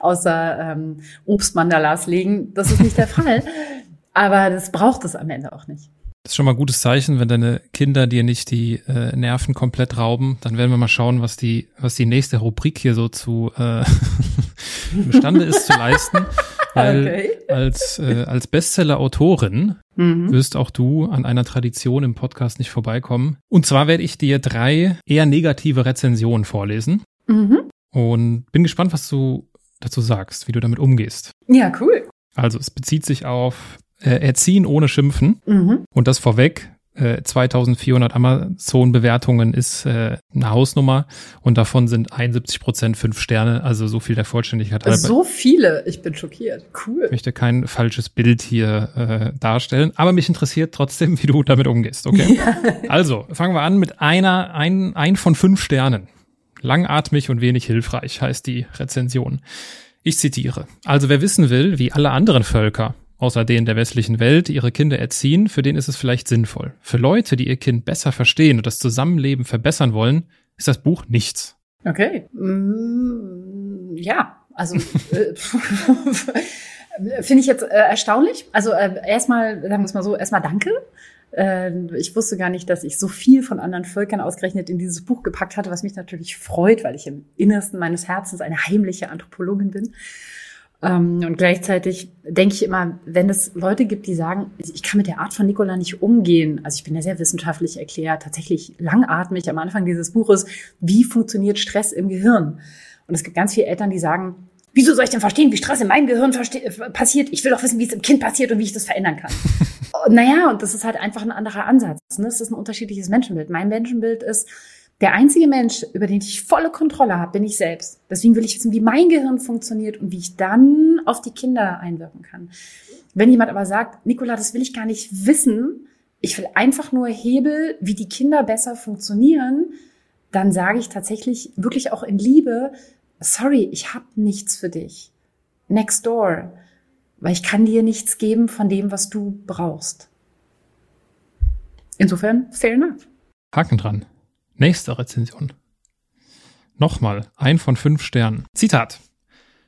S1: außer ähm, Obstmandalas legen. Das ist nicht der Fall. Aber das braucht es am Ende auch nicht.
S3: Das ist schon mal ein gutes Zeichen, wenn deine Kinder dir nicht die äh, Nerven komplett rauben. Dann werden wir mal schauen, was die, was die nächste Rubrik hier so zu äh, imstande ist zu leisten. Weil okay. als, äh, als Bestseller-Autorin mhm. wirst auch du an einer Tradition im Podcast nicht vorbeikommen. Und zwar werde ich dir drei eher negative Rezensionen vorlesen. Mhm. Und bin gespannt, was du dazu sagst, wie du damit umgehst.
S1: Ja, cool.
S3: Also es bezieht sich auf äh, Erziehen ohne Schimpfen. Mhm. Und das vorweg. Äh, 2400 Amazon-Bewertungen ist äh, eine Hausnummer und davon sind 71 Prozent fünf Sterne, also so viel der Vollständigkeit.
S1: halber. So viele, ich bin schockiert. Cool.
S3: Ich möchte kein falsches Bild hier äh, darstellen, aber mich interessiert trotzdem, wie du damit umgehst, okay? Ja. Also, fangen wir an mit einer, ein, ein von fünf Sternen. Langatmig und wenig hilfreich heißt die Rezension. Ich zitiere. Also wer wissen will, wie alle anderen Völker außer denen der westlichen Welt, ihre Kinder erziehen, für den ist es vielleicht sinnvoll. Für Leute, die ihr Kind besser verstehen und das Zusammenleben verbessern wollen, ist das Buch nichts.
S1: Okay. Mm, ja, also äh, finde ich jetzt äh, erstaunlich. Also äh, erstmal, sagen wir es mal so, erstmal danke. Äh, ich wusste gar nicht, dass ich so viel von anderen Völkern ausgerechnet in dieses Buch gepackt hatte, was mich natürlich freut, weil ich im Innersten meines Herzens eine heimliche Anthropologin bin. Ähm, und gleichzeitig denke ich immer, wenn es Leute gibt, die sagen, ich kann mit der Art von Nikola nicht umgehen, also ich bin ja sehr wissenschaftlich erklärt, tatsächlich langatmig am Anfang dieses Buches, wie funktioniert Stress im Gehirn? Und es gibt ganz viele Eltern, die sagen, wieso soll ich denn verstehen, wie Stress in meinem Gehirn passiert? Ich will doch wissen, wie es im Kind passiert und wie ich das verändern kann. naja, und das ist halt einfach ein anderer Ansatz. Ne? Es ist ein unterschiedliches Menschenbild. Mein Menschenbild ist, der einzige Mensch, über den ich volle Kontrolle habe, bin ich selbst. Deswegen will ich wissen, wie mein Gehirn funktioniert und wie ich dann auf die Kinder einwirken kann. Wenn jemand aber sagt, Nicola, das will ich gar nicht wissen, ich will einfach nur Hebel, wie die Kinder besser funktionieren, dann sage ich tatsächlich wirklich auch in Liebe, sorry, ich habe nichts für dich. Next door. Weil ich kann dir nichts geben von dem, was du brauchst. Insofern, fair enough.
S3: Haken dran. Nächste Rezension. Nochmal, ein von fünf Sternen. Zitat.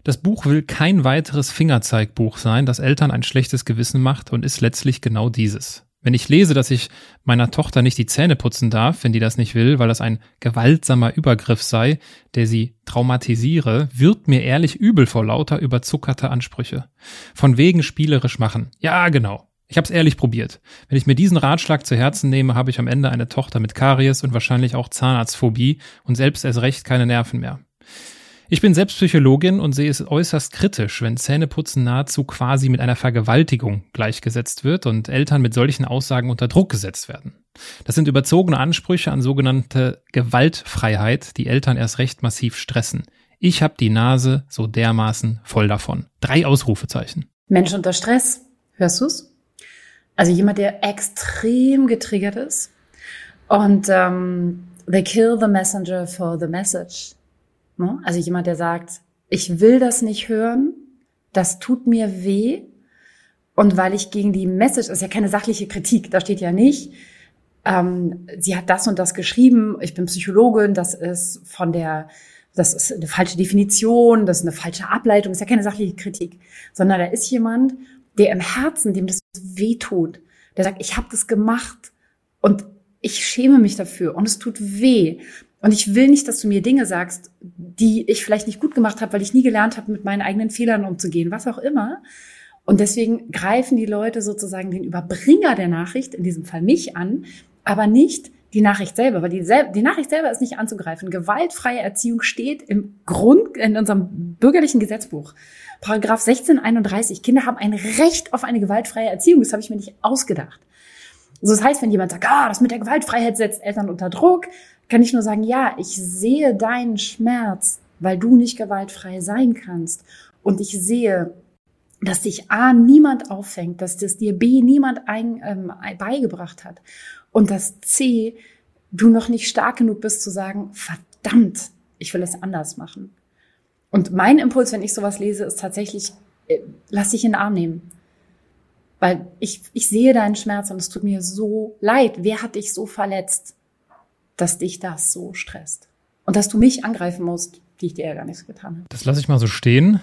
S3: Das Buch will kein weiteres Fingerzeigbuch sein, das Eltern ein schlechtes Gewissen macht und ist letztlich genau dieses. Wenn ich lese, dass ich meiner Tochter nicht die Zähne putzen darf, wenn die das nicht will, weil das ein gewaltsamer Übergriff sei, der sie traumatisiere, wird mir ehrlich übel vor lauter überzuckerte Ansprüche. Von wegen spielerisch machen. Ja, genau. Ich habe es ehrlich probiert. Wenn ich mir diesen Ratschlag zu Herzen nehme, habe ich am Ende eine Tochter mit Karies und wahrscheinlich auch Zahnarztphobie und selbst erst recht keine Nerven mehr. Ich bin selbst Psychologin und sehe es äußerst kritisch, wenn Zähneputzen nahezu quasi mit einer Vergewaltigung gleichgesetzt wird und Eltern mit solchen Aussagen unter Druck gesetzt werden. Das sind überzogene Ansprüche an sogenannte Gewaltfreiheit, die Eltern erst recht massiv stressen. Ich habe die Nase so dermaßen voll davon. Drei Ausrufezeichen.
S1: Mensch unter Stress. Hörst du's? Also jemand, der extrem getriggert ist. Und ähm, they kill the messenger for the message. Ne? Also jemand, der sagt, ich will das nicht hören, das tut mir weh. Und weil ich gegen die Message, das ist ja keine sachliche Kritik, da steht ja nicht, ähm, sie hat das und das geschrieben, ich bin Psychologin, das ist von der, das ist eine falsche Definition, das ist eine falsche Ableitung, das ist ja keine sachliche Kritik, sondern da ist jemand, der im Herzen, dem das wehtut, der sagt, ich habe das gemacht und ich schäme mich dafür und es tut weh. Und ich will nicht, dass du mir Dinge sagst, die ich vielleicht nicht gut gemacht habe, weil ich nie gelernt habe, mit meinen eigenen Fehlern umzugehen, was auch immer. Und deswegen greifen die Leute sozusagen den Überbringer der Nachricht, in diesem Fall mich an, aber nicht die Nachricht selber, weil die, sel die Nachricht selber ist nicht anzugreifen. Gewaltfreie Erziehung steht im Grund, in unserem bürgerlichen Gesetzbuch. Paragraph 1631. Kinder haben ein Recht auf eine gewaltfreie Erziehung. Das habe ich mir nicht ausgedacht. Also das heißt, wenn jemand sagt, ah, das mit der Gewaltfreiheit setzt Eltern unter Druck, kann ich nur sagen, ja, ich sehe deinen Schmerz, weil du nicht gewaltfrei sein kannst. Und ich sehe, dass dich A niemand auffängt, dass das dir B niemand ein, ähm, beigebracht hat und dass C du noch nicht stark genug bist zu sagen, verdammt, ich will es anders machen. Und mein Impuls, wenn ich sowas lese, ist tatsächlich, äh, lass dich in den Arm nehmen. Weil ich, ich sehe deinen Schmerz und es tut mir so leid. Wer hat dich so verletzt, dass dich das so stresst? Und dass du mich angreifen musst, die ich dir ja gar nichts getan habe.
S3: Das lasse ich mal so stehen,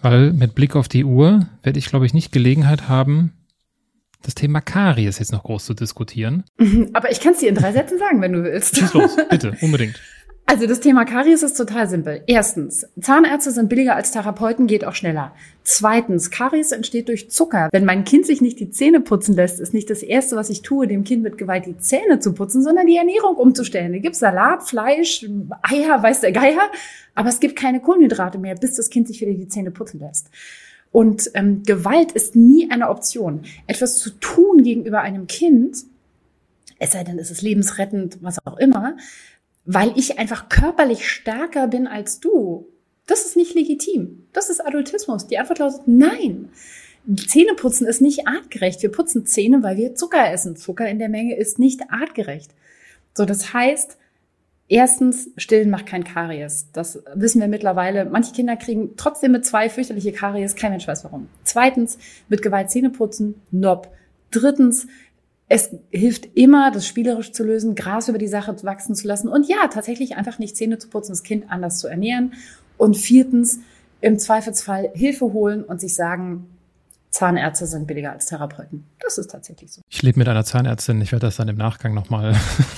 S3: weil mit Blick auf die Uhr werde ich, glaube ich, nicht Gelegenheit haben, das Thema Karies jetzt noch groß zu diskutieren.
S1: Aber ich kann es dir in drei Sätzen sagen, wenn du willst.
S3: Schieß los, bitte, unbedingt.
S1: Also das Thema Karies ist total simpel. Erstens, Zahnärzte sind billiger als Therapeuten, geht auch schneller. Zweitens, Karies entsteht durch Zucker. Wenn mein Kind sich nicht die Zähne putzen lässt, ist nicht das Erste, was ich tue, dem Kind mit Gewalt die Zähne zu putzen, sondern die Ernährung umzustellen. Da gibt's Salat, Fleisch, Eier, weiß der Geier, aber es gibt keine Kohlenhydrate mehr, bis das Kind sich wieder die Zähne putzen lässt. Und ähm, Gewalt ist nie eine Option. Etwas zu tun gegenüber einem Kind, es sei denn, es ist lebensrettend, was auch immer, weil ich einfach körperlich stärker bin als du. Das ist nicht legitim. Das ist Adultismus. Die Antwort lautet nein. Zähneputzen ist nicht artgerecht. Wir putzen Zähne, weil wir Zucker essen. Zucker in der Menge ist nicht artgerecht. So, das heißt, erstens, stillen macht kein Karies. Das wissen wir mittlerweile. Manche Kinder kriegen trotzdem mit zwei fürchterliche Karies. Kein Mensch weiß warum. Zweitens, mit Gewalt Zähne putzen. Drittens, es hilft immer, das spielerisch zu lösen, Gras über die Sache wachsen zu lassen und ja, tatsächlich einfach nicht Zähne zu putzen, das Kind anders zu ernähren. Und viertens, im Zweifelsfall Hilfe holen und sich sagen, Zahnärzte sind billiger als Therapeuten. Das ist tatsächlich so.
S3: Ich lebe mit einer Zahnärztin, ich werde das dann im Nachgang nochmal.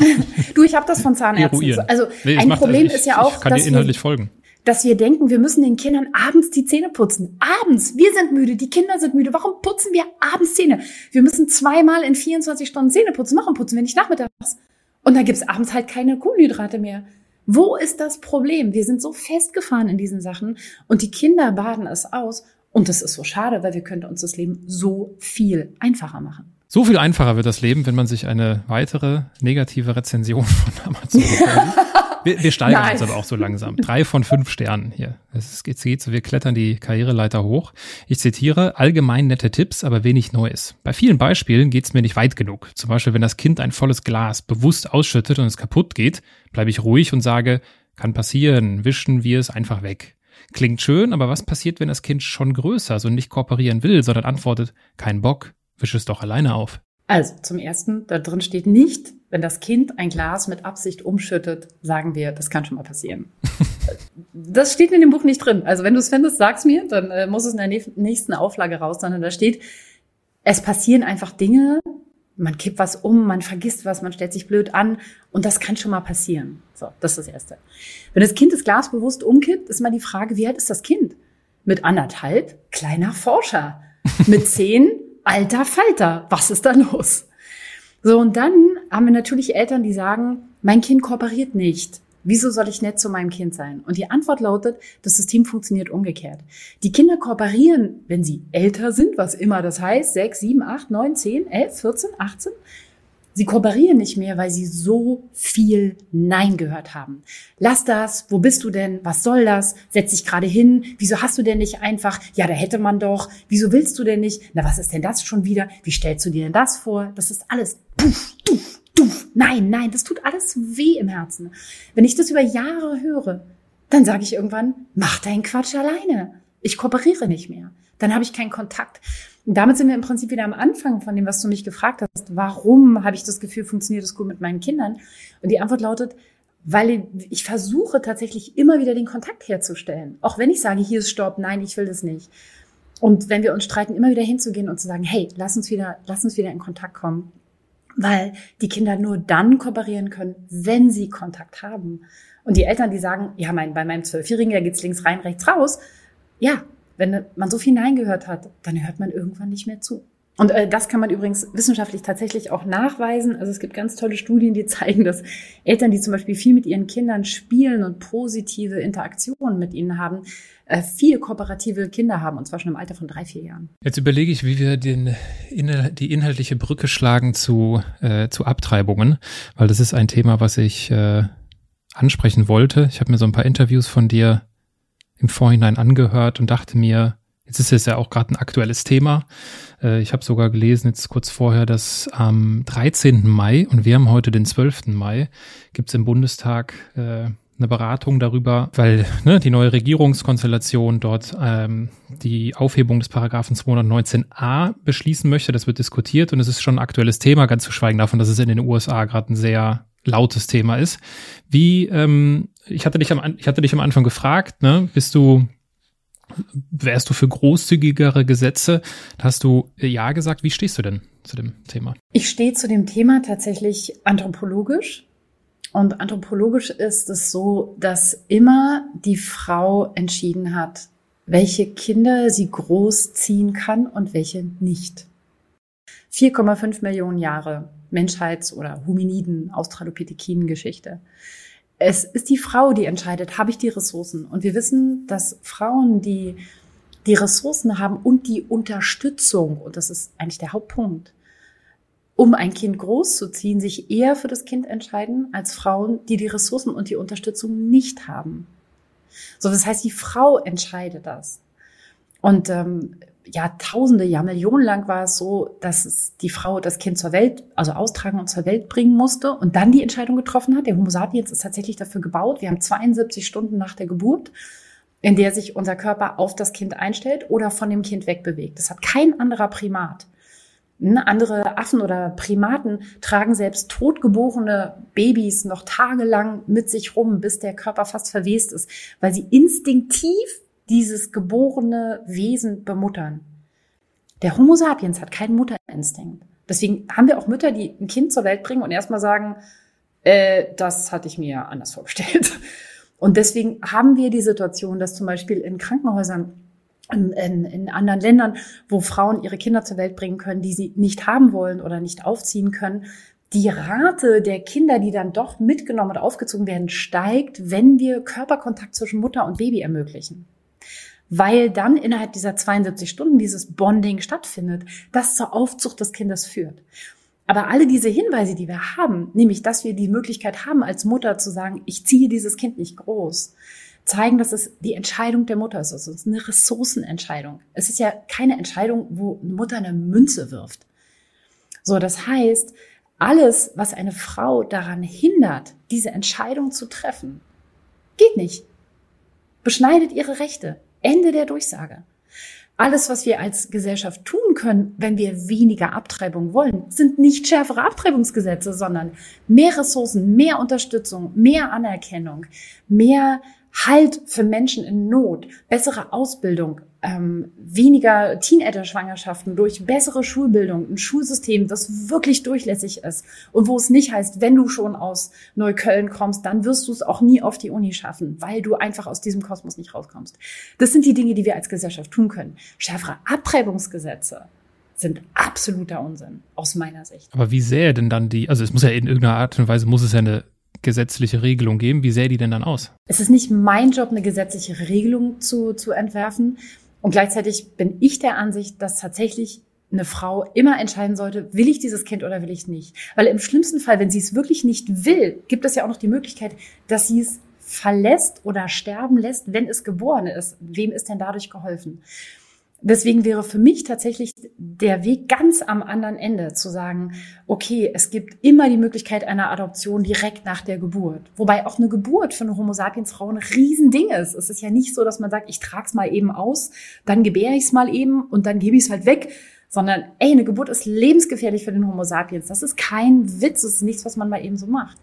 S1: du, ich habe das von Zahnärzten. Eruieren. Also nee, ein Problem also ich, ist ja auch,
S3: ich kann dir inhaltlich folgen
S1: dass wir denken, wir müssen den Kindern abends die Zähne putzen. Abends. Wir sind müde, die Kinder sind müde. Warum putzen wir abends Zähne? Wir müssen zweimal in 24 Stunden Zähne putzen. Warum putzen wir nicht nachmittags? Und dann gibt's abends halt keine Kohlenhydrate mehr. Wo ist das Problem? Wir sind so festgefahren in diesen Sachen und die Kinder baden es aus. Und das ist so schade, weil wir könnten uns das Leben so viel einfacher machen.
S3: So viel einfacher wird das Leben, wenn man sich eine weitere negative Rezension von Amazon Wir, wir steigern Nein. uns aber auch so langsam. Drei von fünf Sternen hier. Es geht, geht so, wir klettern die Karriereleiter hoch. Ich zitiere, allgemein nette Tipps, aber wenig Neues. Bei vielen Beispielen geht es mir nicht weit genug. Zum Beispiel, wenn das Kind ein volles Glas bewusst ausschüttet und es kaputt geht, bleibe ich ruhig und sage, kann passieren, wischen wir es einfach weg. Klingt schön, aber was passiert, wenn das Kind schon größer, so nicht kooperieren will, sondern antwortet, kein Bock, wisch es doch alleine auf?
S1: Also zum ersten, da drin steht nicht, wenn das Kind ein Glas mit Absicht umschüttet, sagen wir, das kann schon mal passieren. das steht in dem Buch nicht drin. Also wenn du es findest, sag's mir, dann äh, muss es in der nächsten Auflage raus, sondern da steht, es passieren einfach Dinge, man kippt was um, man vergisst was, man stellt sich blöd an und das kann schon mal passieren. So, das ist das Erste. Wenn das Kind das Glas bewusst umkippt, ist mal die Frage, wie alt ist das Kind? Mit anderthalb, kleiner Forscher. Mit zehn, alter Falter, was ist da los? So, und dann haben wir natürlich Eltern, die sagen, mein Kind kooperiert nicht. Wieso soll ich nett zu meinem Kind sein? Und die Antwort lautet, das System funktioniert umgekehrt. Die Kinder kooperieren, wenn sie älter sind, was immer das heißt, sechs, sieben, acht, neun, zehn, elf, vierzehn, achtzehn, Sie kooperieren nicht mehr, weil sie so viel Nein gehört haben. Lass das, wo bist du denn? Was soll das? Setz dich gerade hin. Wieso hast du denn nicht einfach? Ja, da hätte man doch. Wieso willst du denn nicht? Na, was ist denn das schon wieder? Wie stellst du dir denn das vor? Das ist alles puff, puff, puff. Nein, nein, das tut alles weh im Herzen. Wenn ich das über Jahre höre, dann sage ich irgendwann, mach deinen Quatsch alleine. Ich kooperiere nicht mehr. Dann habe ich keinen Kontakt. Und damit sind wir im Prinzip wieder am Anfang von dem, was du mich gefragt hast. Warum habe ich das Gefühl, funktioniert es gut mit meinen Kindern? Und die Antwort lautet, weil ich versuche tatsächlich immer wieder den Kontakt herzustellen. Auch wenn ich sage, hier ist Stopp, nein, ich will das nicht. Und wenn wir uns streiten, immer wieder hinzugehen und zu sagen, hey, lass uns wieder, lass uns wieder in Kontakt kommen. Weil die Kinder nur dann kooperieren können, wenn sie Kontakt haben. Und die Eltern, die sagen, ja, mein, bei meinem Zwölfjährigen, da geht's links rein, rechts raus. Ja, wenn man so viel Nein gehört hat, dann hört man irgendwann nicht mehr zu. Und äh, das kann man übrigens wissenschaftlich tatsächlich auch nachweisen. Also es gibt ganz tolle Studien, die zeigen, dass Eltern, die zum Beispiel viel mit ihren Kindern spielen und positive Interaktionen mit ihnen haben, äh, viel kooperative Kinder haben, und zwar schon im Alter von drei, vier Jahren.
S3: Jetzt überlege ich, wie wir den, die inhaltliche Brücke schlagen zu, äh, zu Abtreibungen, weil das ist ein Thema, was ich äh, ansprechen wollte. Ich habe mir so ein paar Interviews von dir im Vorhinein angehört und dachte mir, jetzt ist es ja auch gerade ein aktuelles Thema. Äh, ich habe sogar gelesen, jetzt kurz vorher, dass am 13. Mai, und wir haben heute den 12. Mai, gibt es im Bundestag äh, eine Beratung darüber, weil ne, die neue Regierungskonstellation dort ähm, die Aufhebung des Paragraphen 219a beschließen möchte. Das wird diskutiert und es ist schon ein aktuelles Thema, ganz zu schweigen davon, dass es in den USA gerade ein sehr lautes Thema ist. Wie, ähm, ich hatte dich am, ich hatte dich am Anfang gefragt, ne, bist du, wärst du für großzügigere Gesetze? Hast du ja gesagt, wie stehst du denn zu dem Thema?
S1: Ich stehe zu dem Thema tatsächlich anthropologisch. Und anthropologisch ist es so, dass immer die Frau entschieden hat, welche Kinder sie großziehen kann und welche nicht. 4,5 Millionen Jahre Menschheits- oder Hominiden, Australopithekinen-Geschichte. Es ist die Frau, die entscheidet, habe ich die Ressourcen? Und wir wissen, dass Frauen, die die Ressourcen haben und die Unterstützung, und das ist eigentlich der Hauptpunkt, um ein Kind großzuziehen, sich eher für das Kind entscheiden als Frauen, die die Ressourcen und die Unterstützung nicht haben. So, das heißt, die Frau entscheidet das. Und ähm, Jahrtausende, ja Millionen lang war es so, dass es die Frau das Kind zur Welt, also austragen und zur Welt bringen musste und dann die Entscheidung getroffen hat. Der Homo sapiens ist tatsächlich dafür gebaut. Wir haben 72 Stunden nach der Geburt, in der sich unser Körper auf das Kind einstellt oder von dem Kind wegbewegt. Das hat kein anderer Primat. Andere Affen oder Primaten tragen selbst totgeborene Babys noch tagelang mit sich rum, bis der Körper fast verwest ist, weil sie instinktiv dieses geborene Wesen bemuttern. Der Homo sapiens hat keinen Mutterinstinkt. Deswegen haben wir auch Mütter, die ein Kind zur Welt bringen und erstmal sagen, äh, das hatte ich mir anders vorgestellt. Und deswegen haben wir die Situation, dass zum Beispiel in Krankenhäusern in, in, in anderen Ländern, wo Frauen ihre Kinder zur Welt bringen können, die sie nicht haben wollen oder nicht aufziehen können, die Rate der Kinder, die dann doch mitgenommen und aufgezogen werden, steigt, wenn wir Körperkontakt zwischen Mutter und Baby ermöglichen weil dann innerhalb dieser 72 Stunden dieses Bonding stattfindet, das zur Aufzucht des Kindes führt. Aber alle diese Hinweise, die wir haben, nämlich, dass wir die Möglichkeit haben, als Mutter zu sagen, ich ziehe dieses Kind nicht groß, zeigen, dass es die Entscheidung der Mutter ist. Also es ist eine Ressourcenentscheidung. Es ist ja keine Entscheidung, wo eine Mutter eine Münze wirft. So, das heißt, alles, was eine Frau daran hindert, diese Entscheidung zu treffen, geht nicht. Beschneidet ihre Rechte. Ende der Durchsage. Alles, was wir als Gesellschaft tun können, wenn wir weniger Abtreibung wollen, sind nicht schärfere Abtreibungsgesetze, sondern mehr Ressourcen, mehr Unterstützung, mehr Anerkennung, mehr Halt für Menschen in Not, bessere Ausbildung, ähm, weniger Teenager-Schwangerschaften durch bessere Schulbildung, ein Schulsystem, das wirklich durchlässig ist und wo es nicht heißt, wenn du schon aus Neukölln kommst, dann wirst du es auch nie auf die Uni schaffen, weil du einfach aus diesem Kosmos nicht rauskommst. Das sind die Dinge, die wir als Gesellschaft tun können. Schärfere Abtreibungsgesetze sind absoluter Unsinn aus meiner Sicht.
S3: Aber wie sähe denn dann die, also es muss ja in irgendeiner Art und Weise muss es ja eine gesetzliche Regelung geben. Wie sähe die denn dann aus?
S1: Es ist nicht mein Job, eine gesetzliche Regelung zu, zu entwerfen. Und gleichzeitig bin ich der Ansicht, dass tatsächlich eine Frau immer entscheiden sollte, will ich dieses Kind oder will ich nicht. Weil im schlimmsten Fall, wenn sie es wirklich nicht will, gibt es ja auch noch die Möglichkeit, dass sie es verlässt oder sterben lässt, wenn es geboren ist. Wem ist denn dadurch geholfen? Deswegen wäre für mich tatsächlich der Weg ganz am anderen Ende zu sagen, okay, es gibt immer die Möglichkeit einer Adoption direkt nach der Geburt. Wobei auch eine Geburt für eine Homo sapiens Frau ein Riesending ist. Es ist ja nicht so, dass man sagt, ich trage es mal eben aus, dann gebäre ich es mal eben und dann gebe ich es halt weg, sondern ey, eine Geburt ist lebensgefährlich für den Homo sapiens. Das ist kein Witz, das ist nichts, was man mal eben so macht.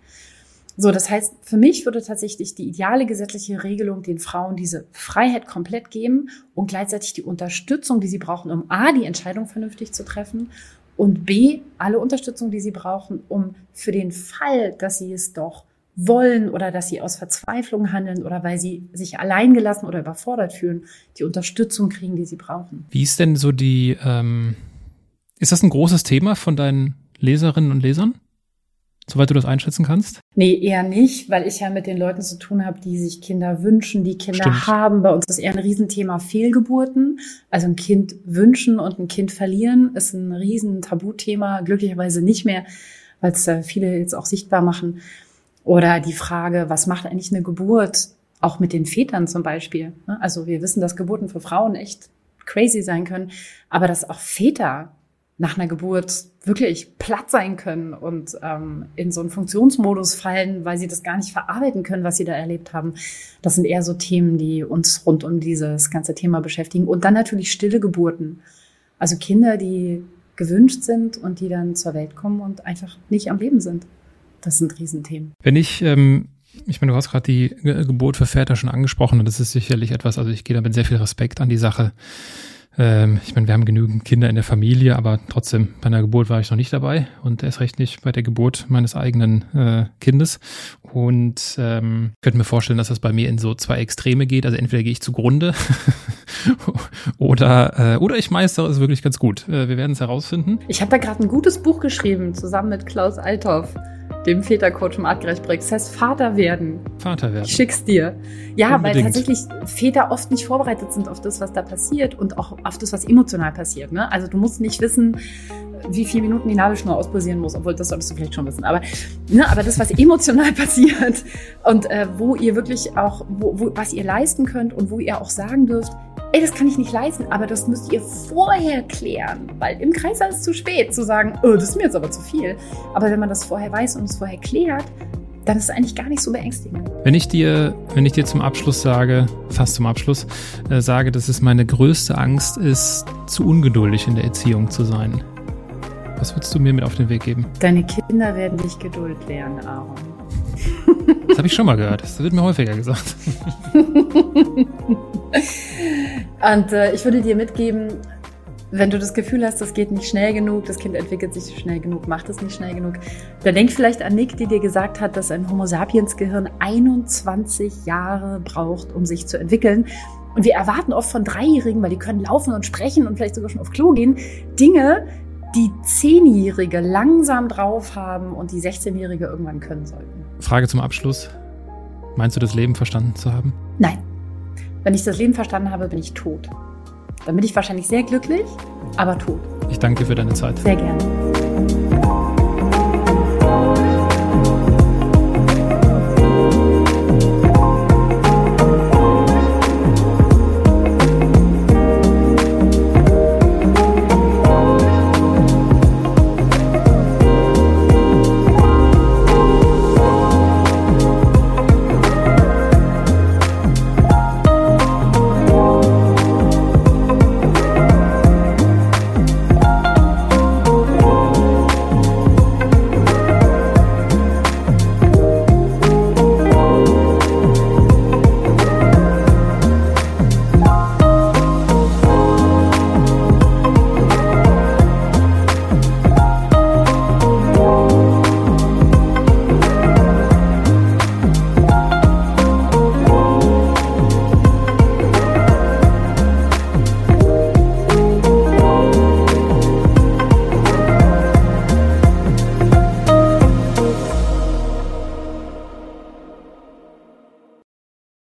S1: So, das heißt, für mich würde tatsächlich die ideale gesetzliche Regelung den Frauen diese Freiheit komplett geben und gleichzeitig die Unterstützung, die sie brauchen, um A, die Entscheidung vernünftig zu treffen und B, alle Unterstützung, die sie brauchen, um für den Fall, dass sie es doch wollen oder dass sie aus Verzweiflung handeln oder weil sie sich alleingelassen oder überfordert fühlen, die Unterstützung kriegen, die sie brauchen.
S3: Wie ist denn so die, ähm, ist das ein großes Thema von deinen Leserinnen und Lesern? Soweit du das einschätzen kannst?
S1: Nee, eher nicht, weil ich ja mit den Leuten zu tun habe, die sich Kinder wünschen, die Kinder Stimmt. haben. Bei uns ist eher ein Riesenthema Fehlgeburten. Also ein Kind wünschen und ein Kind verlieren ist ein riesen Tabuthema. Glücklicherweise nicht mehr, weil es äh, viele jetzt auch sichtbar machen. Oder die Frage, was macht eigentlich eine Geburt? Auch mit den Vätern zum Beispiel. Ne? Also wir wissen, dass Geburten für Frauen echt crazy sein können, aber dass auch Väter nach einer Geburt wirklich platt sein können und ähm, in so einen Funktionsmodus fallen, weil sie das gar nicht verarbeiten können, was sie da erlebt haben. Das sind eher so Themen, die uns rund um dieses ganze Thema beschäftigen. Und dann natürlich stille Geburten. Also Kinder, die gewünscht sind und die dann zur Welt kommen und einfach nicht am Leben sind. Das sind Riesenthemen.
S3: Wenn ich, ähm, ich meine, du hast gerade die Geburt für Väter schon angesprochen und das ist sicherlich etwas, also ich gehe da mit sehr viel Respekt an die Sache Ähm, ich meine, wir haben genügend Kinder in der Familie, aber trotzdem, bei einer Geburt war ich noch nicht dabei und erst recht nicht bei der Geburt meines eigenen äh, Kindes. Und ähm, könnte mir vorstellen, dass das bei mir in so zwei Extreme geht. Also entweder gehe ich zugrunde oder, äh, oder ich meistere es wirklich ganz gut. Äh, wir werden es herausfinden.
S1: Ich habe da gerade ein gutes Buch geschrieben, zusammen mit Klaus Althoff dem Vätercoach im Artgerecht heißt Vater werden.
S3: Vater werden.
S1: Ich schick's dir. Ja, Unbedingt. weil tatsächlich Väter oft nicht vorbereitet sind auf das, was da passiert und auch auf das, was emotional passiert. Ne? Also du musst nicht wissen, wie viele Minuten die Nabelschnur ausposieren muss, obwohl das solltest du vielleicht schon wissen. Aber, ne, aber das, was emotional passiert und äh, wo ihr wirklich auch, wo, wo, was ihr leisten könnt und wo ihr auch sagen dürft, ey, das kann ich nicht leisten, aber das müsst ihr vorher klären, weil im Kreis ist es zu spät zu sagen, oh, das ist mir jetzt aber zu viel. Aber wenn man das vorher weiß und es vorher klärt, dann ist es eigentlich gar nicht so beängstigend.
S3: Wenn ich dir, wenn ich dir zum Abschluss sage, fast zum Abschluss, äh, sage, dass es meine größte Angst ist, zu ungeduldig in der Erziehung zu sein. Was würdest du mir mit auf den Weg geben?
S1: Deine Kinder werden nicht Geduld lernen, Aaron.
S3: Das habe ich schon mal gehört. Das wird mir häufiger gesagt.
S1: Und äh, ich würde dir mitgeben, wenn du das Gefühl hast, das geht nicht schnell genug, das Kind entwickelt sich schnell genug, macht es nicht schnell genug, dann denk vielleicht an Nick, die dir gesagt hat, dass ein Homo sapiens Gehirn 21 Jahre braucht, um sich zu entwickeln. Und wir erwarten oft von Dreijährigen, weil die können laufen und sprechen und vielleicht sogar schon auf Klo gehen, Dinge, die Zehnjährige langsam drauf haben und die 16-Jährige irgendwann können sollten.
S3: Frage zum Abschluss. Meinst du, das Leben verstanden zu haben?
S1: Nein. Wenn ich das Leben verstanden habe, bin ich tot. Dann bin ich wahrscheinlich sehr glücklich, aber tot.
S3: Ich danke dir für deine Zeit.
S1: Sehr gerne.